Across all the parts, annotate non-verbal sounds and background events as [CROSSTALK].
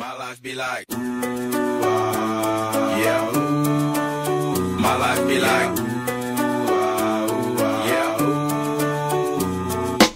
My life be like, ooh, ah, yeah, ooh. My life be like.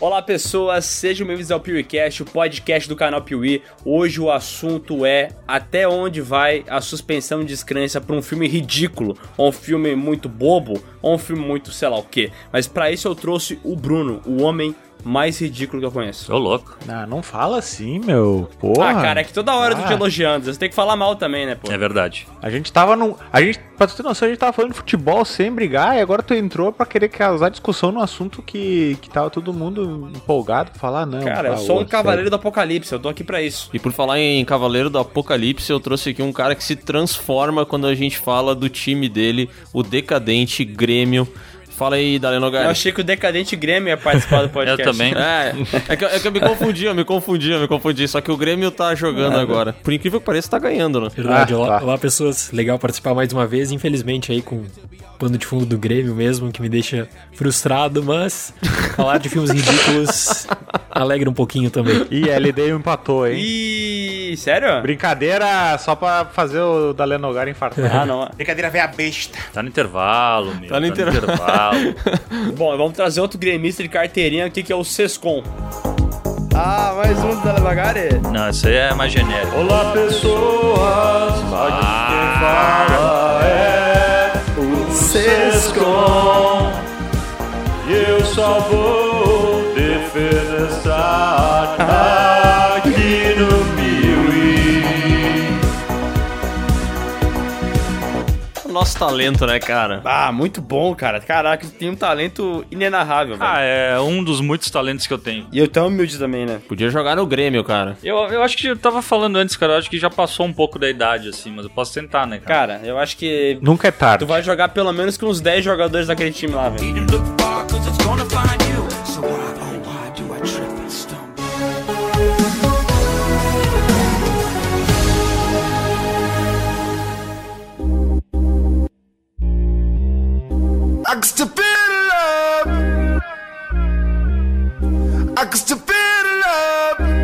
Olá pessoas, sejam bem-vindos ao PeeWeeCast, o podcast do canal Piuí. Hoje o assunto é até onde vai a suspensão de descrença para um filme ridículo, ou um filme muito bobo, ou um filme muito sei lá o que. Mas para isso eu trouxe o Bruno, o homem mais ridículo que eu conheço. Ô, louco. Ah, não fala assim, meu. Porra. Ah, cara, é que toda hora eu tô te Ah. elogiando, você tem que falar mal também, né, pô? É verdade. A gente tava num. A gente, pra tu ter noção, a gente tava falando de futebol sem brigar e agora tu entrou pra querer causar discussão num assunto que, que tava todo mundo empolgado pra falar, não. Cara, eu tá, sou um cavaleiro do apocalipse, eu tô aqui pra isso. E por falar em Cavaleiro do Apocalipse, eu trouxe aqui um cara que se transforma quando a gente fala do time dele, o decadente Grêmio. Fala aí, Daleno Eu Gari. achei que o Decadente Grêmio ia participar do [LAUGHS] podcast. Eu também. É, é que, é que eu me confundi, eu me confundi, eu me confundi. Só que o Grêmio tá jogando agora. Por incrível que pareça, tá ganhando, né? Verdade, Ah, olá, tá. olá, pessoas. Legal participar mais uma vez. Infelizmente aí com o pano de fundo do Grêmio mesmo, que me deixa frustrado, mas [LAUGHS] falar de filmes ridículos alegra um pouquinho também. E a LD empatou, hein? Ih, sério? Brincadeira só pra fazer o Dalenogar infartar. Ah, não. Brincadeira velha besta. Tá no intervalo, meu. Tá no intervalo. [LAUGHS] Bom, vamos trazer outro gremista de carteirinha aqui que é o Sescom. Ah, mais um da Levagare. Não, isso aí é mais genérico. Olá, pessoas! Aqui quem fala é o Sescom. E eu só vou defenestrar [LAUGHS] Nosso talento, né, cara? Ah, muito bom, cara. Caraca, tem um talento inenarrável, velho. Ah, é um dos muitos talentos que eu tenho. E eu tão humilde também, né? Podia jogar no Grêmio, cara. Eu, eu acho que eu tava falando antes, cara, eu acho que já passou um pouco da idade, assim, mas eu posso tentar, né, cara? Cara, eu acho que Nunca é tarde. tu vai jogar pelo menos com uns 10 jogadores daquele time lá, velho. Still feel the love. I still feel the love.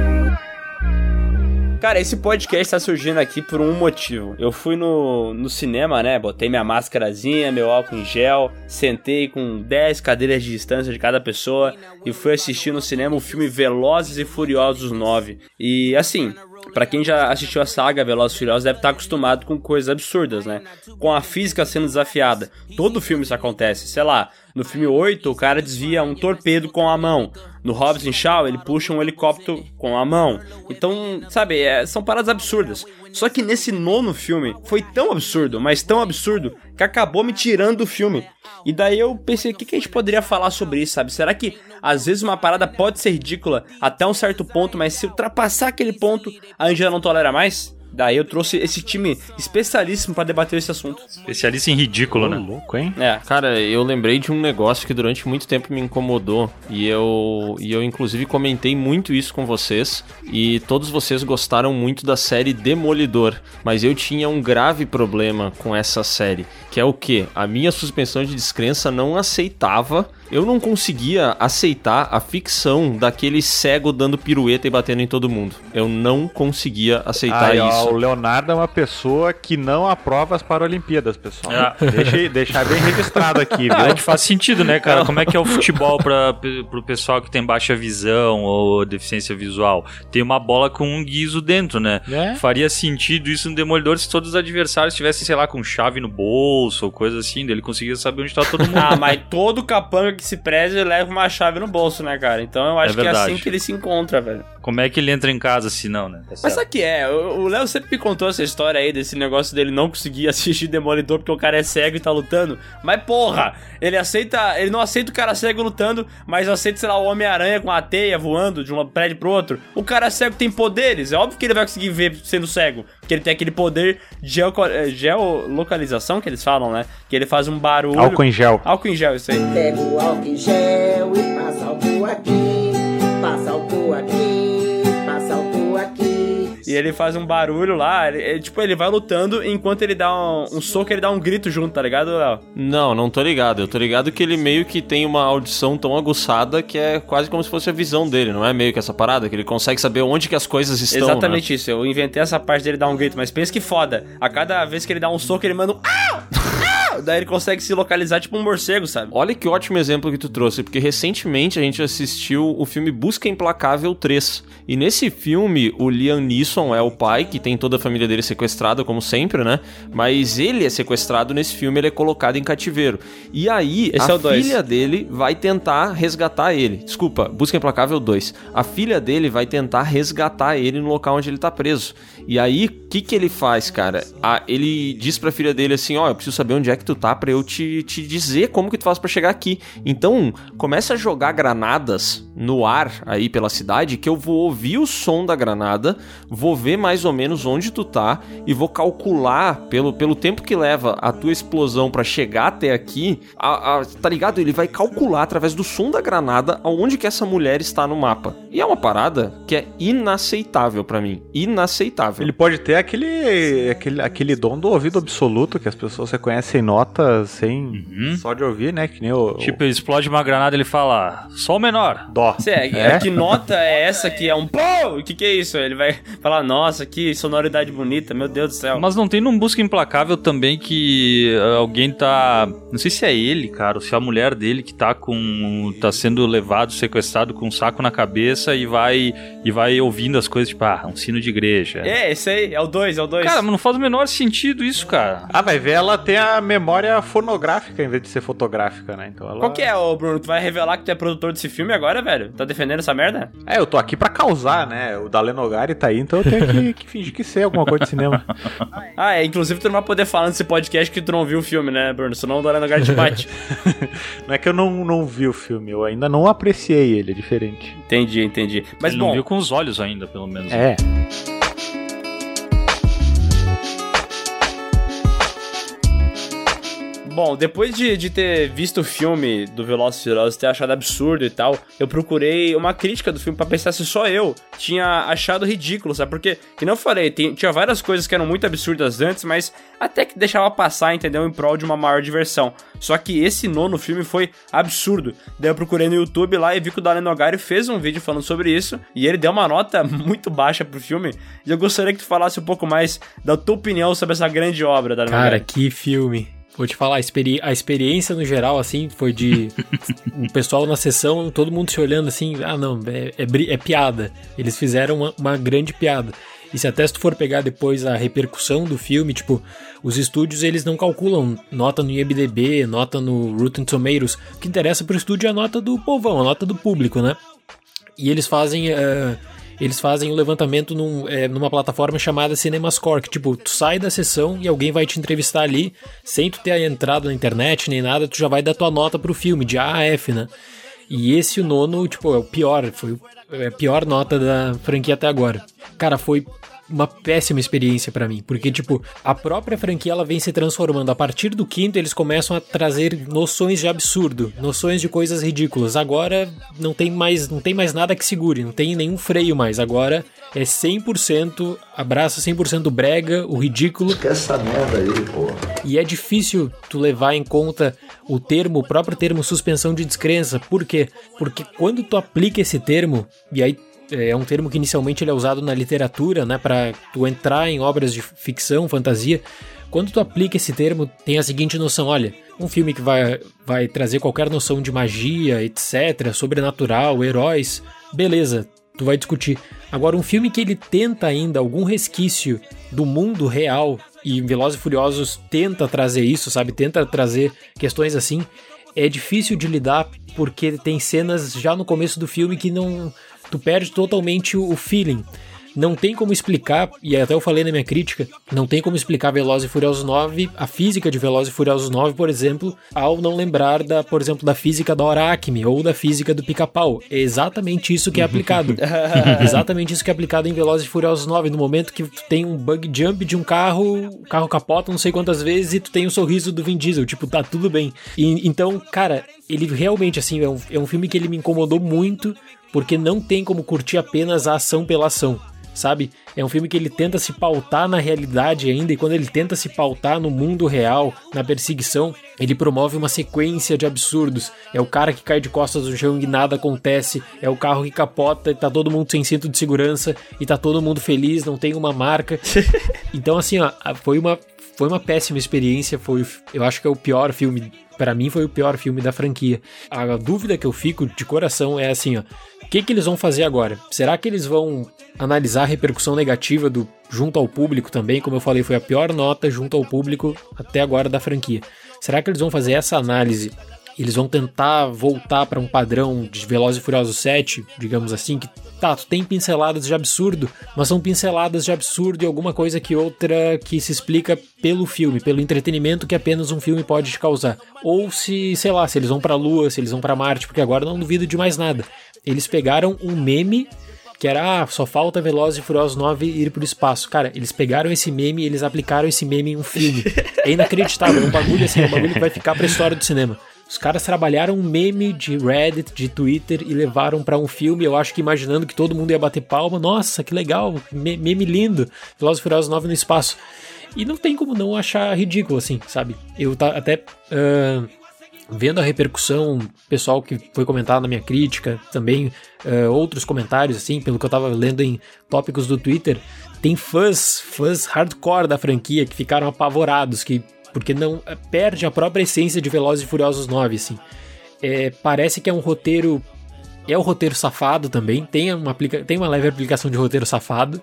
Cara, esse podcast tá surgindo aqui por um motivo. Eu fui no, no cinema, né? Botei minha máscarazinha, meu álcool em gel, sentei com 10 cadeiras de distância de cada pessoa e fui assistir no cinema o filme Velozes e Furiosos 9. E assim, Pra quem já assistiu a saga Velozes e Furiosos deve estar acostumado com coisas absurdas, né? Com a física sendo desafiada. Todo filme isso acontece. Sei lá, no filme 8 o cara desvia um torpedo com a mão. No Hobbs and Shaw ele puxa um helicóptero com a mão. Então, sabe, é, são paradas absurdas. Só que nesse nono filme foi tão absurdo, mas tão absurdo, que acabou me tirando do filme. E daí eu pensei, o que, que a gente poderia falar sobre isso, sabe? Será que às vezes uma parada pode ser ridícula até um certo ponto, mas se ultrapassar aquele ponto, a já não tolera mais? Daí eu trouxe esse time especialíssimo pra debater esse assunto. Especialista em ridículo, Ô, né? louco, hein? É. Cara, eu lembrei de um negócio que durante muito tempo me incomodou e eu, e eu inclusive comentei muito isso com vocês e todos vocês gostaram muito da série Demolidor, mas eu tinha um grave problema com essa série, que é o que? A minha suspensão de descrença não aceitava, eu não conseguia aceitar a ficção daquele cego dando pirueta e batendo em todo mundo. Eu não conseguia aceitar Aí, ó, isso. o Leonardo é uma pessoa que não aprova as Paralimpíadas, pessoal. Ah. Deixa, deixar bem registrado aqui, Ah, viu? que faz sentido, né, cara? Como é que é o futebol pra, pro pessoal que tem baixa visão ou deficiência visual? Tem uma bola com um guiso dentro, né? É. Faria sentido isso no Demolidor se todos os adversários tivessem, sei lá, com chave no bolso ou coisa assim, dele conseguia saber onde tá todo [LAUGHS] mundo. Ah, mas todo capanga que se preze leva uma chave no bolso, né, cara? Então eu acho É que é assim que ele se encontra, velho. Como é que ele entra em casa se não, né? Tá Mas sabe que é? O o Léo sempre me contou essa história aí desse negócio dele não conseguir [LAUGHS] assistir Demolidor porque o cara é cego e tá lutando. Mas porra, ele aceita. Ele não aceita o cara cego lutando, mas aceita, sei lá, o Homem-Aranha com a teia voando de um prédio pro outro. O cara cego tem poderes. É óbvio que ele vai conseguir ver sendo cego. Porque ele tem aquele poder de eh, geolocalização que eles falam, né? Que ele faz um barulho. Álcool em gel. Álcool em gel, isso aí. Pega o álcool em gel e passa álcool aqui, passa álcool aqui, passa álcool aqui. E ele faz um barulho lá. Ele, ele- tipo, ele vai lutando enquanto ele dá um, um soco, ele dá um grito junto, tá ligado, Léo? Não, não tô ligado. Eu tô ligado que ele meio que tem uma audição tão aguçada que é quase como se fosse a visão dele, não é meio que essa parada? Que ele consegue saber onde que as coisas estão, né? Exatamente isso. Eu inventei essa parte dele dar um grito, mas pensa que foda. A cada vez que ele dá um soco, ele manda um. Daí ele consegue se localizar tipo um morcego, sabe? Olha que ótimo exemplo que tu trouxe, porque recentemente a gente assistiu o filme Busca Implacável 3. E nesse filme, o Liam Neeson é o pai, que tem toda a família dele sequestrada, como sempre, né? Mas ele é sequestrado nesse filme, ele é colocado em cativeiro. E aí, Esse a é o dois. filha dele vai tentar resgatar ele. Desculpa, Busca Implacável 2. A filha dele vai tentar resgatar ele no local onde ele tá preso. E aí, o que que ele faz, cara? Ah, ele diz pra filha dele assim, ó, eu preciso saber onde é que tu tá pra eu te, te dizer como que tu faz pra chegar aqui. Então, começa a jogar granadas no ar aí pela cidade, que eu vou ouvir o som da granada, vou ver mais ou menos onde tu tá e vou calcular pelo, pelo tempo que leva a tua explosão pra chegar até aqui, a- a- tá ligado? Ele vai calcular através do som da granada aonde que essa mulher está no mapa. E é uma parada que é inaceitável pra mim. Inaceitável. Ele pode ter aquele, aquele, aquele dom do ouvido absoluto, que as pessoas reconhecem notas sem só de ouvir, né? Que nem o, Tipo, ele explode uma granada e ele fala, só o menor. dó. Cê, é? Que nota é essa que é um pô? O que, que é isso? Ele vai falar, nossa, que sonoridade bonita, meu Deus do céu. Mas não tem num Busca Implacável também que ah, alguém tá. Não sei se é ele, cara, ou se é a mulher dele que tá com. tá sendo levado, sequestrado com um saco na cabeça e vai. e vai ouvindo as coisas, tipo, ah, um sino de igreja. É, esse aí, é o 2, é o 2. Cara, mas não faz o menor sentido isso, cara. Ah, vai ver, ela tem a memória fonográfica em vez de ser fotográfica, né? Então ela... Qual que é, ô Bruno? Tu vai revelar que tu é produtor desse filme agora, velho? Tá defendendo essa merda? É, eu tô aqui pra causar, né? O Dalenogari tá aí, então eu tenho que, que fingir que sei alguma coisa de cinema. [LAUGHS] Ah, é, inclusive tu não vai poder falar nesse podcast que tu não viu o filme, né, Bruno? Senão o Dora Lugar te bate. [LAUGHS] Não é que eu não, não vi o filme, eu ainda não apreciei ele, é diferente. entendi, entendi. Mas ele bom, não viu com os olhos ainda, pelo menos. É. Bom, depois de, de ter visto o filme do Velozes e Furiosos, ter achado absurdo e tal, eu procurei uma crítica do filme pra pensar se só eu tinha achado ridículo, sabe? Porque, que não falei, tem- tinha várias coisas que eram muito absurdas antes, mas até que deixava passar, entendeu? Em prol de uma maior diversão. Só que esse nono filme foi absurdo. Daí eu procurei no YouTube lá e vi que o Dalen Nogari fez um vídeo falando sobre isso, e ele deu uma nota [LAUGHS] muito baixa pro filme, e eu gostaria que tu falasse um pouco mais da tua opinião sobre essa grande obra, Dalen Cara, Nogari. que filme. Vou te falar, a, experi- a experiência no geral, assim, foi de [LAUGHS] o pessoal na sessão, todo mundo se olhando assim, ah não, é, é é piada. Eles fizeram uma, uma grande piada. E se até se tu for pegar depois a repercussão do filme, tipo, os estúdios eles não calculam nota no IMDB, nota no Rotten Tomatoes. O que interessa pro estúdio é a nota do povão, a nota do público, né? E eles fazem. eh, eles fazem o levantamento num, eh, numa plataforma chamada CinemaScore, que tipo, tu sai da sessão e alguém vai te entrevistar ali, sem tu ter entrado na internet nem nada, tu já vai dar tua nota pro filme, de A a F, né? E esse, o nono, tipo, é o pior, foi é a pior nota da franquia até agora. Cara, foi uma péssima experiência pra mim, porque tipo, a própria franquia ela vem se transformando. A partir do quinto eles começam a trazer noções de absurdo, noções de coisas ridículas. Agora não tem mais, não tem mais nada que segure, não tem nenhum freio mais. Agora é 100% abraça 100% brega, o ridículo. Que essa merda aí, pô. E é difícil tu levar em conta o termo, o próprio termo suspensão de descrença. Por quê? Porque quando tu aplica esse termo, e aí é um termo que inicialmente ele é usado na literatura, né, para tu entrar em obras de ficção, fantasia. Quando tu aplica esse termo, tem a seguinte noção, olha, um filme que vai, vai trazer qualquer noção de magia, etc, sobrenatural, heróis, beleza, tu vai discutir. Agora, um filme que ele tenta ainda algum resquício do mundo real, e Velozes e Furiosos tenta trazer isso, sabe? Tenta trazer questões assim, é difícil de lidar porque tem cenas já no começo do filme que não. Tu perde totalmente o feeling. Não tem como explicar, e até eu falei na minha crítica, não tem como explicar Velozes e Furiosos 9, a física de Velozes e Furiosos 9, por exemplo, ao não lembrar da, por exemplo, da física da hora Acme ou da física do pica-pau. É exatamente isso que é aplicado. [LAUGHS] exatamente isso que é aplicado em Velozes e Furiosos 9, no momento que tu tem um bug jump de um carro, o carro capota não sei quantas vezes e tu tem o sorriso do Vin Diesel, tipo, tá tudo bem. E, então, cara, ele realmente, assim, é um, é um filme que ele me incomodou muito, porque não tem como curtir apenas a ação pela ação sabe? É um filme que ele tenta se pautar na realidade ainda, e quando ele tenta se pautar no mundo real, na perseguição, ele promove uma sequência de absurdos. É o cara que cai de costas no chão e nada acontece, é o carro que capota e tá todo mundo sem cinto de segurança e tá todo mundo feliz, não tem uma marca. [LAUGHS] então, assim, ó, foi uma, foi uma péssima experiência, foi, eu acho que é o pior filme para mim foi o pior filme da franquia. A dúvida que eu fico de coração é assim, ó, o que que eles vão fazer agora? Será que eles vão analisar a repercussão negativa do junto ao público também, como eu falei, foi a pior nota junto ao público até agora da franquia. Será que eles vão fazer essa análise eles vão tentar voltar para um padrão de Velozes e Furiosos 7, digamos assim, que tá, tu tem pinceladas de absurdo, mas são pinceladas de absurdo e alguma coisa que outra que se explica pelo filme, pelo entretenimento que apenas um filme pode te causar. Ou se, sei lá, se eles vão pra Lua, se eles vão para Marte, porque agora não duvido de mais nada. Eles pegaram um meme que era, ah, só falta Velozes e Furiosos 9 ir pro espaço. Cara, eles pegaram esse meme e eles aplicaram esse meme em um filme. É inacreditável, é um bagulho assim, é um bagulho que vai ficar pra história do cinema. Os caras trabalharam um meme de Reddit, de Twitter e levaram para um filme, eu acho que imaginando que todo mundo ia bater palma. Nossa, que legal, meme lindo. E Furiosos 9 no espaço. E não tem como não achar ridículo, assim, sabe? Eu tá até uh, vendo a repercussão pessoal que foi comentado na minha crítica, também uh, outros comentários, assim, pelo que eu tava lendo em tópicos do Twitter, tem fãs, fãs hardcore da franquia que ficaram apavorados, que porque não é, perde a própria essência de Velozes e Furiosos 9, assim. É, parece que é um roteiro é o roteiro safado também, tem uma, tem uma leve aplicação de roteiro safado,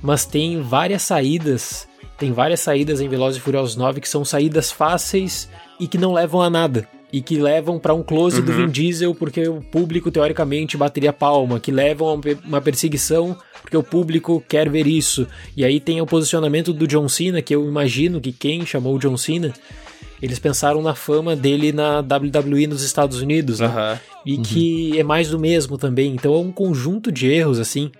mas tem várias saídas, tem várias saídas em Velozes e Furiosos 9 que são saídas fáceis e que não levam a nada. E que levam para um close uhum. do Vin Diesel porque o público teoricamente bateria palma, que levam a uma perseguição porque o público quer ver isso. E aí tem o posicionamento do John Cena, que eu imagino que quem chamou o John Cena, eles pensaram na fama dele na WWE nos Estados Unidos, né? Uhum. E uhum. que é mais do mesmo também. Então é um conjunto de erros, assim,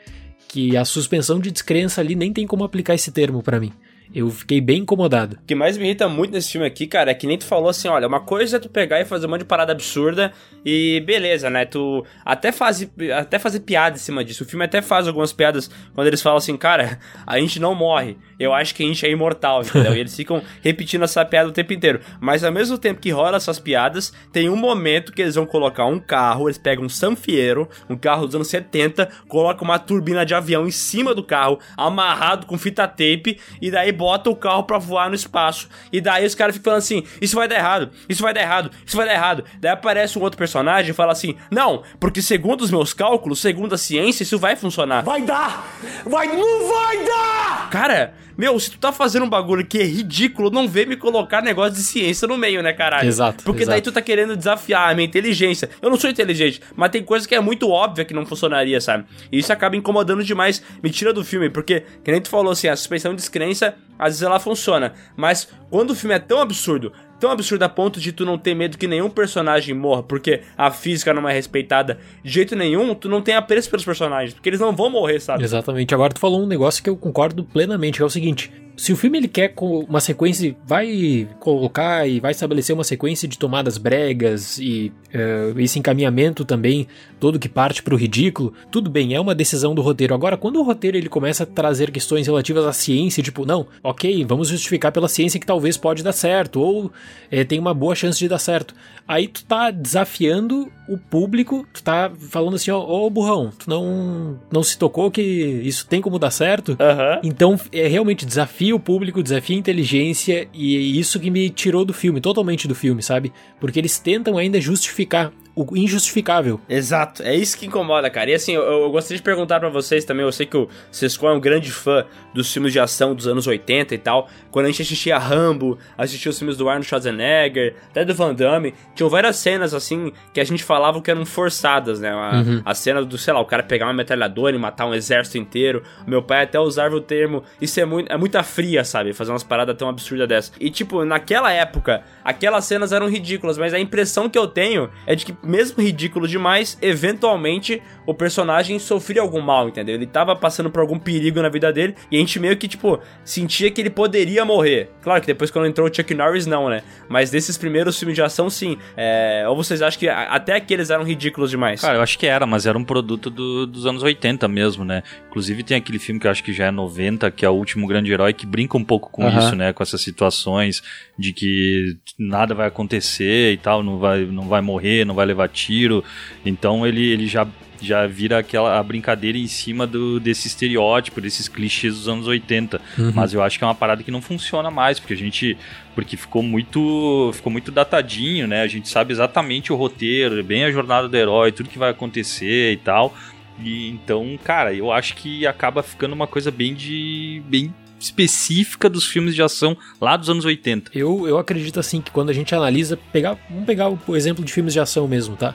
que a suspensão de descrença ali nem tem como aplicar esse termo para mim. Eu fiquei bem incomodado. O que mais me irrita muito nesse filme aqui, cara, é que nem tu falou assim, olha, uma coisa é tu pegar e fazer um monte de parada absurda e beleza, né? Tu até faz, até fazer piada em cima disso. O filme até faz algumas piadas quando eles falam assim, cara, a gente não morre. Eu acho que a gente é imortal, entendeu? e eles ficam [LAUGHS] repetindo essa piada o tempo inteiro. Mas ao mesmo tempo que rola essas piadas, tem um momento que eles vão colocar um carro, eles pegam um Sanfiero, um carro dos anos 70, colocam uma turbina de avião em cima do carro, amarrado com fita tape, e daí bota o carro pra voar no espaço. E daí os caras ficam falando assim: Isso vai dar errado, isso vai dar errado, isso vai dar errado. Daí aparece um outro personagem e fala assim: Não, porque segundo os meus cálculos, segundo a ciência, isso vai funcionar. Vai dar! Vai, não vai dar! Cara, meu, se tu tá fazendo um bagulho que é ridículo, não vê me colocar negócio de ciência no meio, né, caralho? Exato. Porque exato. daí tu tá querendo desafiar a minha inteligência. Eu não sou inteligente, mas tem coisa que é muito óbvia que não funcionaria, sabe? E isso acaba incomodando demais, me tira do filme, porque, que nem tu falou assim, a suspensão de descrença, às vezes ela funciona. Mas quando o filme é tão absurdo, tão absurdo a ponto de tu não ter medo que nenhum personagem morra, porque a física não é respeitada de jeito nenhum, tu não tem apreço pelos personagens, porque eles não vão morrer, sabe? Exatamente. Agora tu falou um negócio que eu concordo plenamente, que é o seguinte: se o filme ele quer uma sequência, vai colocar e vai estabelecer uma sequência de tomadas bregas e uh, esse encaminhamento também, todo que parte para o ridículo, tudo bem, é uma decisão do roteiro. Agora, quando o roteiro ele começa a trazer questões relativas à ciência, tipo, não, ok, vamos justificar pela ciência que talvez pode dar certo, ou é, tem uma boa chance de dar certo. Aí tu tá desafiando o público, tu tá falando assim, ó, ô burrão, tu não, não se tocou que isso tem como dar certo? Uhum. Então, é realmente desafio o público, desafia a inteligência, e é isso que me tirou do filme, totalmente do filme, sabe? Porque eles tentam ainda justificar o injustificável. Exato, é isso que incomoda, cara. E assim, eu, eu gostaria de perguntar para vocês também, eu sei que o Sesco é um grande fã dos filmes de ação dos anos 80 e tal. Quando a gente assistia Rambo, assistia os filmes do Arnold Schwarzenegger, até do Van Damme, tinham várias cenas assim que a gente falava que eram forçadas, né? A, uhum. a cena do, sei lá, o cara pegar uma metralhadora e matar um exército inteiro. Meu pai até usava o termo, isso é, muito, é muita fria, sabe? Fazer umas paradas tão absurdas dessa. E tipo, naquela época, aquelas cenas eram ridículas, mas a impressão que eu tenho é de que mesmo ridículo demais, eventualmente o personagem sofria algum mal, entendeu? Ele tava passando por algum perigo na vida dele e a gente meio que, tipo, sentia que ele poderia morrer. Claro que depois quando entrou o Chuck Norris, não, né? Mas desses primeiros filmes de ação, sim. É... Ou vocês acham que até aqueles eram ridículos demais? Cara, eu acho que era, mas era um produto do, dos anos 80 mesmo, né? Inclusive tem aquele filme que eu acho que já é 90, que é o Último Grande Herói, que brinca um pouco com isso, né? Com essas situações de que nada vai acontecer e tal, não vai, não vai morrer, não vai levar tiro. Então ele, ele já já vira aquela a brincadeira em cima do, desse estereótipo, desses clichês dos anos 80. Mas eu acho que é uma parada que não funciona mais, porque a gente. Porque ficou muito. Ficou muito datadinho, né? A gente sabe exatamente o roteiro, bem a jornada do herói, tudo que vai acontecer e tal. E então, cara, eu acho que acaba ficando uma coisa bem de. bem específica dos filmes de ação lá dos anos 80. Eu, eu acredito assim que quando a gente analisa, pegar, vamos pegar o, exemplo de filmes de ação mesmo, tá?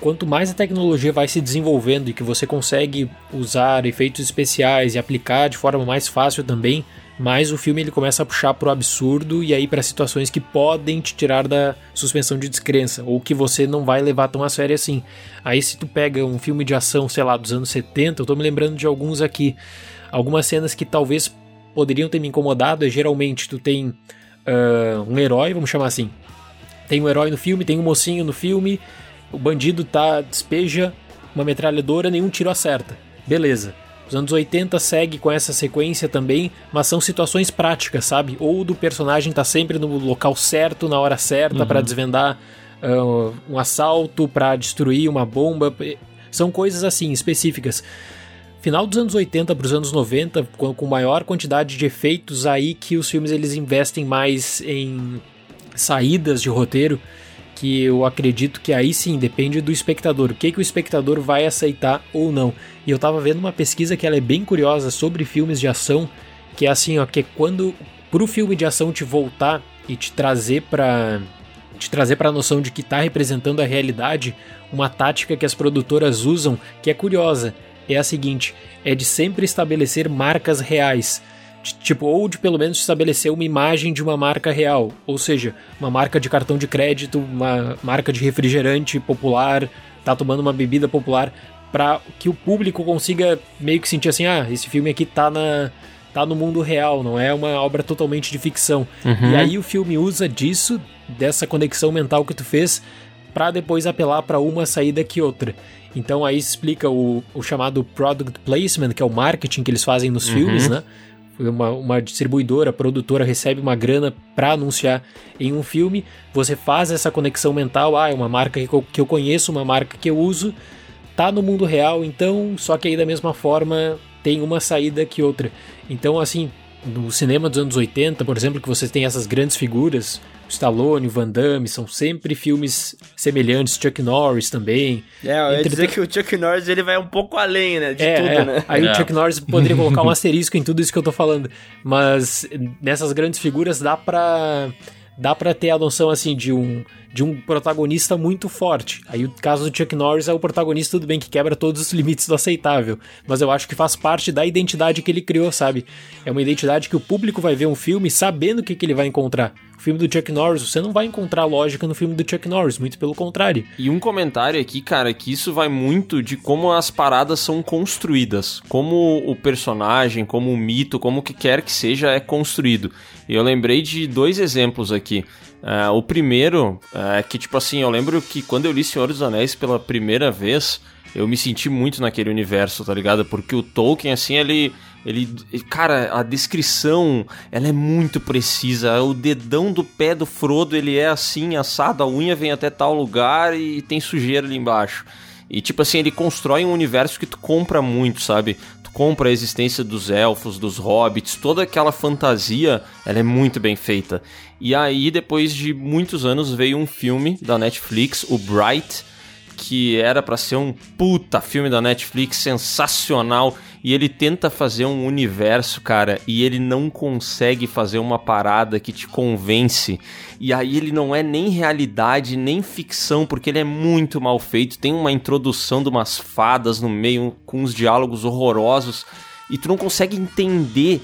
Quanto mais a tecnologia vai se desenvolvendo e que você consegue usar efeitos especiais e aplicar de forma mais fácil também, mais o filme ele começa a puxar pro absurdo e aí para situações que podem te tirar da suspensão de descrença ou que você não vai levar tão a sério assim. Aí se tu pega um filme de ação, sei lá, dos anos 70, eu tô me lembrando de alguns aqui, algumas cenas que talvez poderiam ter me incomodado, é geralmente tu tem ah, um herói, vamos chamar assim. Tem um herói no filme, tem um mocinho no filme, o bandido tá despeja uma metralhadora, nenhum tiro acerta. Beleza. Os anos 80 segue com essa sequência também, mas são situações práticas, sabe? Ou do personagem tá sempre no local certo, na hora certa, pra desvendar ah, um assalto, pra destruir uma bomba. São coisas assim, específicas final dos anos 80 para os anos 90, com, maior quantidade de efeitos aí que os filmes eles investem mais em saídas de roteiro, que eu acredito que aí sim depende do espectador, o que, que o espectador vai aceitar ou não. E eu tava vendo uma pesquisa que ela é bem curiosa sobre filmes de ação, que é assim, ó, que é quando pro filme de ação te voltar e te trazer para te trazer para a noção de que está representando a realidade, uma tática que as produtoras usam que é curiosa é a seguinte: é de sempre estabelecer marcas reais. T- Tipo, ou de pelo menos estabelecer uma imagem de uma marca real. Ou seja, uma marca de cartão de crédito, uma marca de refrigerante popular, tá tomando uma bebida popular, para que o público consiga meio que sentir assim: ah, esse filme aqui tá na. Tá no mundo real, não é uma obra totalmente de ficção. E aí o filme usa disso, dessa conexão mental que tu fez, para depois apelar para uma saída que outra. Então aí explica o, o chamado product placement, que é o marketing que eles fazem nos filmes, né? Uma, uma distribuidora, produtora recebe uma grana para anunciar em um filme, você faz essa conexão mental, ah, é uma marca que eu, que eu conheço, uma marca que eu uso, tá no mundo real, então, só que aí da mesma forma tem uma saída que outra. Então, assim, no cinema dos anos 80, por exemplo, que você tem essas grandes figuras, Stallone, o Van Damme, são sempre filmes semelhantes, Chuck Norris também. É, eu ia Entre- dizer que o Chuck Norris ele vai um pouco além, né? De é, tudo, é. né? Aí É. o Chuck Norris poderia colocar um [LAUGHS] asterisco em tudo isso que eu tô falando. Mas nessas grandes figuras dá pra. dá pra ter a noção assim de um. De um protagonista muito forte. Aí o caso do Chuck Norris é o protagonista, tudo bem, que quebra todos os limites do aceitável. Mas eu acho que faz parte da identidade que ele criou, sabe? É uma identidade que o público vai ver um filme sabendo o que, que ele vai encontrar. O filme do Chuck Norris, você não vai encontrar lógica no filme do Chuck Norris, muito pelo contrário. E um comentário aqui, cara, que isso vai muito de como as paradas são construídas, como o personagem, como o mito, como o que quer que seja é construído. E eu lembrei de dois exemplos aqui. Ah, o primeiro é que, tipo assim, eu lembro que quando eu li Senhor dos Anéis pela primeira vez, eu me senti muito naquele universo, tá ligado? Porque o Tolkien, assim, ele. Ele, cara, a descrição, ela é muito precisa. O dedão do pé do Frodo, ele é assim, assado, a unha vem até tal lugar e tem sujeira ali embaixo. E tipo assim, ele constrói um universo que tu compra muito, sabe? Compra a existência dos elfos, dos hobbits, toda aquela fantasia, ela é muito bem feita. E aí, depois de muitos anos, veio um filme da Netflix, o Bright, que era pra ser um puta filme da Netflix sensacional e ele tenta fazer um universo, cara, e ele não consegue fazer uma parada que te convence. E aí ele não é nem realidade, nem ficção, porque ele é muito mal feito. Tem uma introdução de umas fadas no meio com uns diálogos horrorosos e tu não consegue entender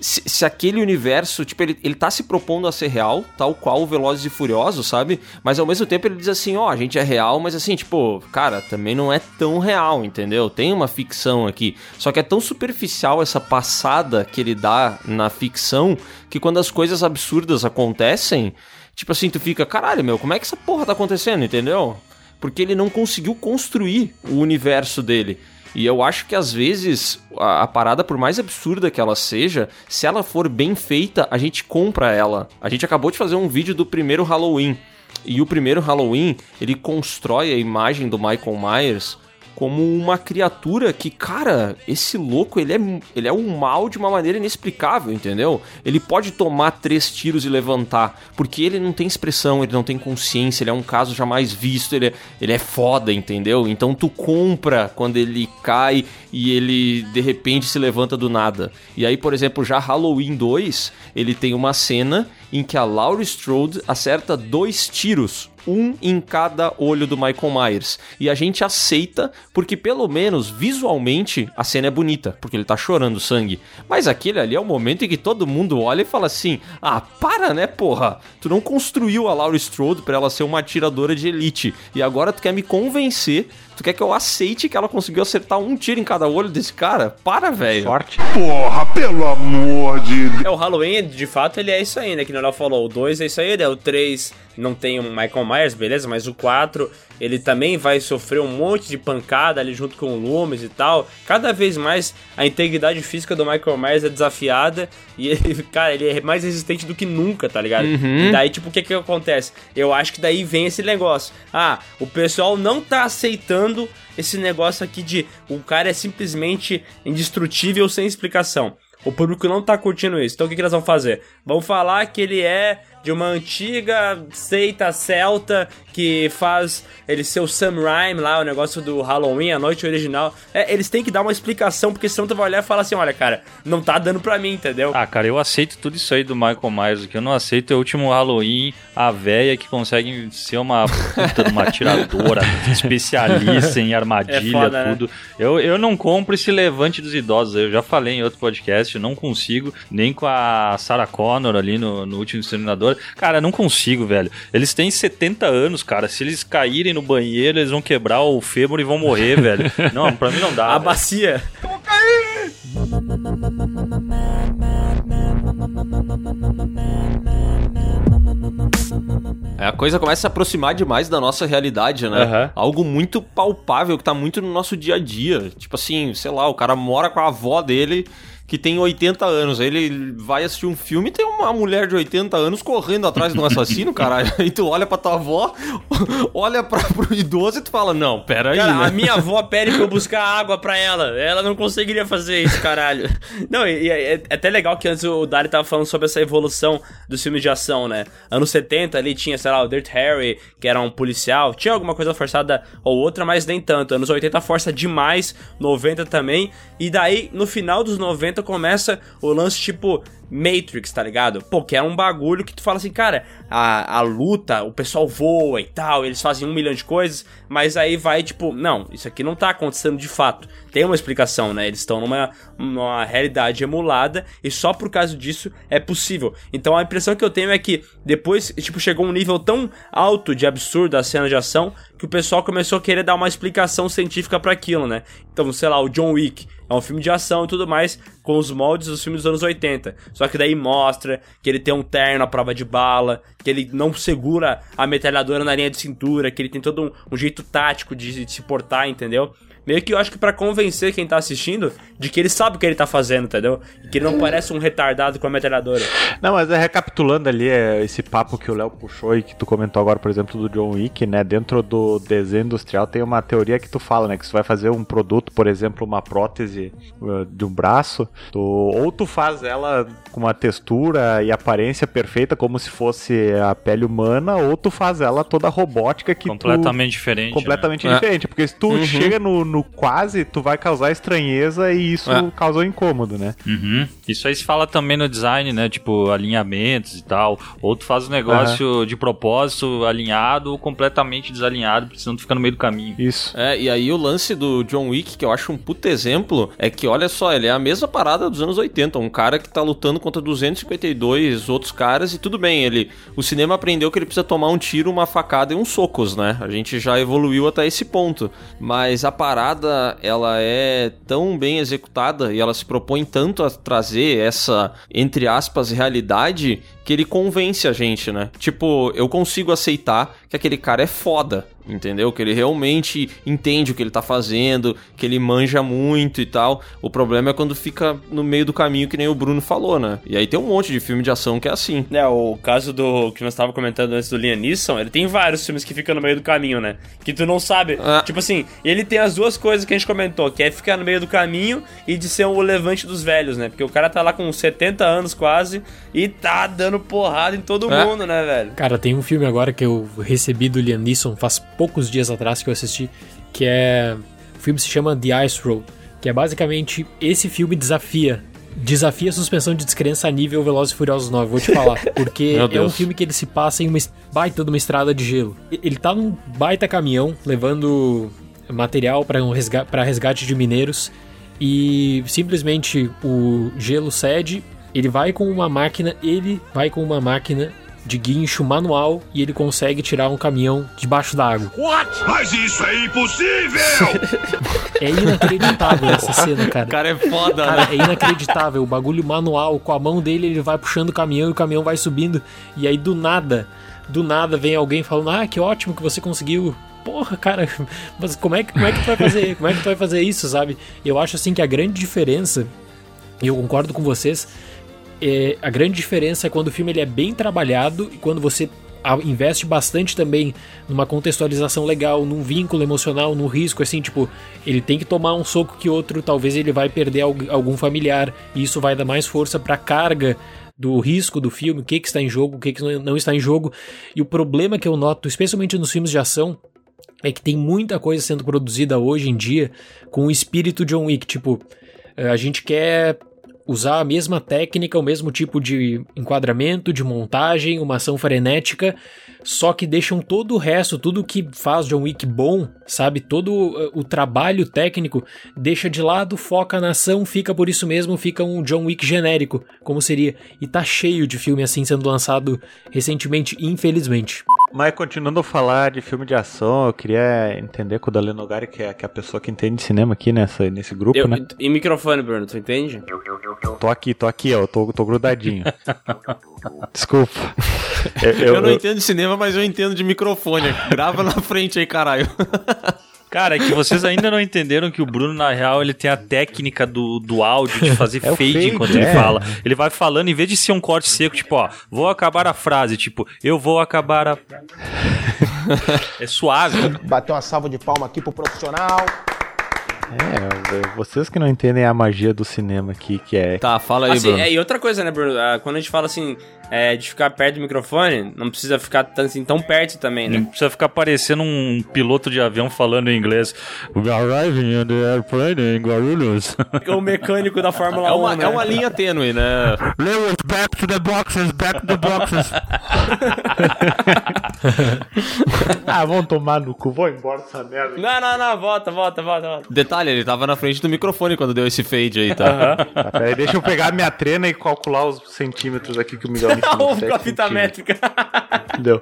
se, se aquele universo, tipo, ele, ele tá se propondo a ser real, tal qual o Velozes e Furiosos, sabe? Mas ao mesmo tempo ele diz assim, ó, a gente é real, mas assim, tipo, cara, também não é tão real, entendeu? Tem uma ficção aqui. Só que é tão superficial essa passada que ele dá na ficção que quando as coisas absurdas acontecem, tipo assim, tu fica, caralho, meu, como é que essa porra tá acontecendo, entendeu? Porque ele não conseguiu construir o universo dele. E eu acho que às vezes a, a, parada, por mais absurda que ela seja, se ela for bem feita, a gente compra ela. A gente acabou de fazer um vídeo do primeiro Halloween. E o primeiro Halloween, ele constrói a imagem do Michael Myers como uma criatura que, cara, esse louco, ele é, ele é um mal de uma maneira inexplicável, entendeu? Ele pode tomar três tiros e levantar, porque ele não tem expressão, ele não tem consciência, ele é um caso jamais visto, ele é, ele é foda, entendeu? Então tu compra quando ele cai e ele de repente se levanta do nada. E aí, por exemplo, já Halloween 2, ele tem uma cena em que a Laurie Strode acerta dois tiros um em cada olho do Michael Myers. E a gente aceita porque, pelo menos visualmente, a cena é bonita, porque ele tá chorando sangue. Mas aquele ali é o momento em que todo mundo olha e fala assim: ah, para né, porra? Tu não construiu a Laurie Strode pra ela ser uma atiradora de elite. E agora tu quer me convencer Tu quer que eu aceite que ela conseguiu acertar um tiro em cada olho desse cara? Para, velho. Sorte. Porra, pelo amor de Deus. É, o Halloween, de fato, ele é isso aí, né? Que o Léo falou. O 2 é isso aí, né? O 3 não tem o Michael Myers, beleza? Mas o 4, ele também vai sofrer um monte de pancada ali junto com o Loomis e tal. Cada vez mais a integridade física do Michael Myers é desafiada e ele, [LAUGHS] cara, ele é mais resistente do que nunca, tá ligado? Uhum. E daí, tipo, o que que acontece? Eu acho que daí vem esse negócio. Ah, o pessoal não tá aceitando esse negócio aqui de o cara é simplesmente indestrutível sem explicação. O público não tá curtindo isso. Então o que, que eles vão fazer? Vão falar que ele é de uma antiga seita celta que faz ele ser o Sam Raimi lá, o negócio do Halloween, a noite original. É, eles têm que dar uma explicação, porque senão tu vai olhar e falar assim, olha, cara, não tá dando pra mim, entendeu? Ah, cara, eu aceito tudo isso aí do Michael Myers. O que eu não aceito é o último Halloween, a véia que consegue ser uma puta uma atiradora, [LAUGHS] especialista em armadilha, É foda, né? tudo. Eu, eu não compro esse levante dos idosos. Eu já falei em outro podcast, eu não consigo, nem com a Sarah Connor ali no, no último Exterminador. Cara, não consigo, velho. Eles têm 70 anos, cara. Se eles caírem no banheiro, eles vão quebrar o fêmur e vão morrer, [LAUGHS] velho. Não, pra mim não dá. a velho. bacia. É, a coisa começa a se aproximar demais da nossa realidade, né? Aham. Algo muito palpável que tá muito no nosso dia a dia. Tipo assim, sei lá, o cara mora com a avó dele que tem 80 anos. Ele vai assistir um filme e tem uma mulher de 80 anos correndo atrás de um assassino, caralho. [LAUGHS] Aí tu olha pra tua avó, [LAUGHS] olha pra, pro idoso e tu fala, não, pera aí, Cara, né? a minha avó [LAUGHS] pede pra eu buscar água pra ela. Ela não conseguiria fazer isso, caralho. Não, e, e é, é até legal que antes o Dari tava falando sobre essa evolução dos filmes de ação, né? Anos 70 ali tinha, sei lá, o Dirt Harry, que era um policial. Tinha alguma coisa forçada ou outra, mas nem tanto. Anos 80 força demais, 90 também. E daí, no final dos 90, começa o lance tipo Matrix, tá ligado? Pô, que é um bagulho que tu fala assim, cara, a, a luta, o pessoal voa e tal, eles fazem um milhão de coisas, mas aí vai tipo, não, isso aqui não tá acontecendo de fato. Tem uma explicação, né? Eles estão numa, numa realidade emulada e só por causa disso é possível. Então a impressão que eu tenho é que depois, tipo, chegou um nível tão alto de absurdo a cena de ação que o pessoal começou a querer dar uma explicação científica pra aquilo, né? Então, sei lá, o John Wick é um filme de ação e tudo mais com os moldes dos filmes dos anos 80. Só que daí mostra que ele tem um terno à prova de bala, que ele não segura a metralhadora na linha de cintura, que ele tem todo um, um jeito tático de, de se portar, entendeu? Meio que eu acho que pra convencer quem tá assistindo de que ele sabe o que ele tá fazendo, entendeu? E que ele não parece um retardado com a metralhadora. Não, mas é recapitulando ali é, esse papo que o Léo puxou e que tu comentou agora, por exemplo, do John Wick, né? Dentro do desenho industrial tem uma teoria que tu fala, né? Que se tu vai fazer um produto, por exemplo, uma prótese uh, de um braço, tu, ou tu faz ela com uma textura e aparência perfeita, como se fosse a pele humana, ou tu faz ela toda robótica que tu Completamente diferente. né? completamente É. diferente. Porque se tu chega no, no quase, tu vai causar estranheza e isso É. causou incômodo, né? Uhum. Isso aí se fala também no design, né? Tipo, alinhamentos e tal. Ou tu faz um negócio de propósito alinhado ou completamente desalinhado, porque senão tu fica no meio do caminho. Isso. É, e aí o lance do John Wick, que eu acho um puta exemplo, é que, olha só, ele é a mesma parada dos anos 80. Um cara que tá lutando contra 252 outros caras e tudo bem, ele. O cinema aprendeu que ele precisa tomar um tiro, uma facada e uns socos, né? A gente já evoluiu até esse ponto. Mas a parada, ela é tão bem executada e ela se propõe tanto a trazer essa, entre aspas, realidade que ele convence a gente, né? Tipo, eu consigo aceitar que aquele cara é foda, entendeu? Que ele realmente entende o que ele tá fazendo, que ele manja muito e tal. O problema é quando fica no meio do caminho, que nem o Bruno falou, né? E aí tem um monte de filme de ação que é assim. É, o caso do que nós estávamos comentando antes do Liam Neeson, ele tem vários filmes que ficam no meio do caminho, né? Que tu não sabe. Ah. Tipo assim, ele tem as duas coisas que a gente comentou, que é ficar no meio do caminho e de ser o levante dos velhos, né? Porque o cara tá lá com 70 anos quase e tá dando porrada em todo É. mundo, né, velho? Cara, tem um filme agora que eu recebi do Liam Neeson faz poucos dias atrás que eu assisti, que é. O filme se chama The Ice Road, que é basicamente esse filme desafia. Desafia a suspensão de descrença a nível Velozes e Furiosos 9, vou te falar. [LAUGHS] Porque é um filme que ele se passa em uma baita de uma estrada de gelo. Ele tá num baita caminhão levando material para um resga pra resgate de mineiros e simplesmente o gelo cede, ele vai com uma máquina, ele vai com uma máquina de guincho manual e ele consegue tirar um caminhão debaixo da água. Mas isso é impossível! É inacreditável [LAUGHS] essa cena, cara. O cara é foda, Cara, né? é inacreditável. O bagulho manual, com a mão dele, ele vai puxando o caminhão e o caminhão vai subindo. E aí, do nada, do nada, vem alguém falando: Ah, que ótimo que você conseguiu. Porra, cara, [LAUGHS] mas como é que, como é que tu vai fazer? Como é que tu vai fazer isso, sabe? Eu acho assim que a grande diferença, e eu concordo com vocês, é, a grande diferença é quando o filme ele é bem trabalhado e quando você investe bastante também numa contextualização legal, num vínculo emocional, num risco, assim, tipo, ele tem que tomar um soco que outro, talvez ele vai perder algu- algum familiar, e isso vai dar mais força pra carga do risco do filme, o que, que está em jogo, o que, que não está em jogo. E o problema que eu noto, especialmente nos filmes de ação, é que tem muita coisa sendo produzida hoje em dia com o espírito John Wick. Tipo, eh, a gente quer usar a mesma técnica, o mesmo tipo de enquadramento, de montagem, uma ação frenética, só que deixam todo o resto, tudo que faz John Wick bom, sabe? Todo eh, o trabalho técnico deixa de lado, foca na ação, fica por isso mesmo, fica um John Wick genérico, como seria. E tá cheio de filme assim sendo lançado recentemente, infelizmente. Mas continuando a falar de filme de ação, eu queria entender com o Dalen Nogari, que é, que é a pessoa que entende de cinema aqui nessa, nesse grupo, Eu, né? E microfone, Bruno, tu entende? Tô aqui, tô aqui, ó, tô, tô grudadinho. [LAUGHS] Desculpa. Eu, Eu, não entendo de cinema, mas eu entendo de microfone. Grava na frente aí, caralho. [LAUGHS] Cara, é que vocês ainda não entenderam que o Bruno, na real, ele tem a técnica do, do áudio de fazer [LAUGHS] É fade fade, enquanto ele é. fala. Ele vai falando, em vez de ser um corte seco, tipo, ó, vou acabar a frase, tipo, eu vou acabar a. é suave. Bater uma salva de palma aqui pro profissional. É, eu- vocês que não entendem a magia do cinema aqui, que é. Tá, fala aí, Assim, Bruno. é, e outra coisa, né, Bruno? Ah, Quando a gente fala assim, é, de ficar perto do microfone, não precisa ficar tão, assim, tão perto também, Não né? precisa ficar parecendo um piloto de avião falando em inglês. We are arriving in the airplane in Guarulhos. [LAUGHS] O mecânico da Fórmula É 1, uma, né? é uma linha tênue, né? Lewis, back to the boxes, back to the boxes. [LAUGHS] Ah, vão tomar no cu, vou embora dessa merda. Não, não, não, volta, volta, volta, volta. Detalhe, ele tava na frente do microfone quando deu esse fade aí, tá? Peraí, deixa eu pegar minha trena e calcular os centímetros aqui que o Miguel falou. Com a fita métrica. Entendeu?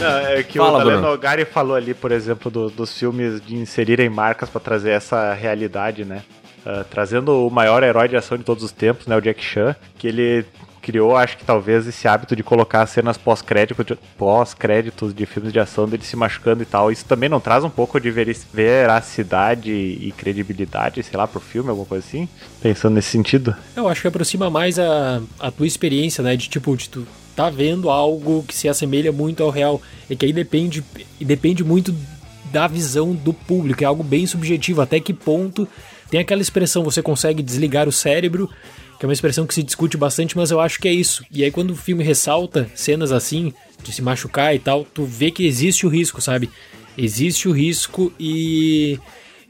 Não, é que Fala, o Dalen Bruno. Nogari falou ali, por exemplo, do- dos filmes de inserirem marcas pra trazer essa realidade, né? Ah, trazendo o maior herói de ação de todos os tempos, né? O Jack Chan, que ele criou, acho que talvez, esse hábito de colocar cenas pós-crédito de- pós-créditos de filmes de ação dele se machucando e tal. Isso também não traz um pouco de veracidade e credibilidade, sei lá, pro filme, alguma coisa assim? Pensando nesse sentido? Eu acho que aproxima mais a, a tua experiência, né? De tipo, de tu tá vendo algo que se assemelha muito ao real. É que aí depende, depende muito da visão do público, é algo bem subjetivo. Até que ponto tem aquela expressão, você consegue desligar o cérebro, que é uma expressão que se discute bastante, mas eu acho que é isso. E aí quando o filme ressalta cenas assim, de se machucar e tal, tu vê que existe o risco, sabe? existe o risco e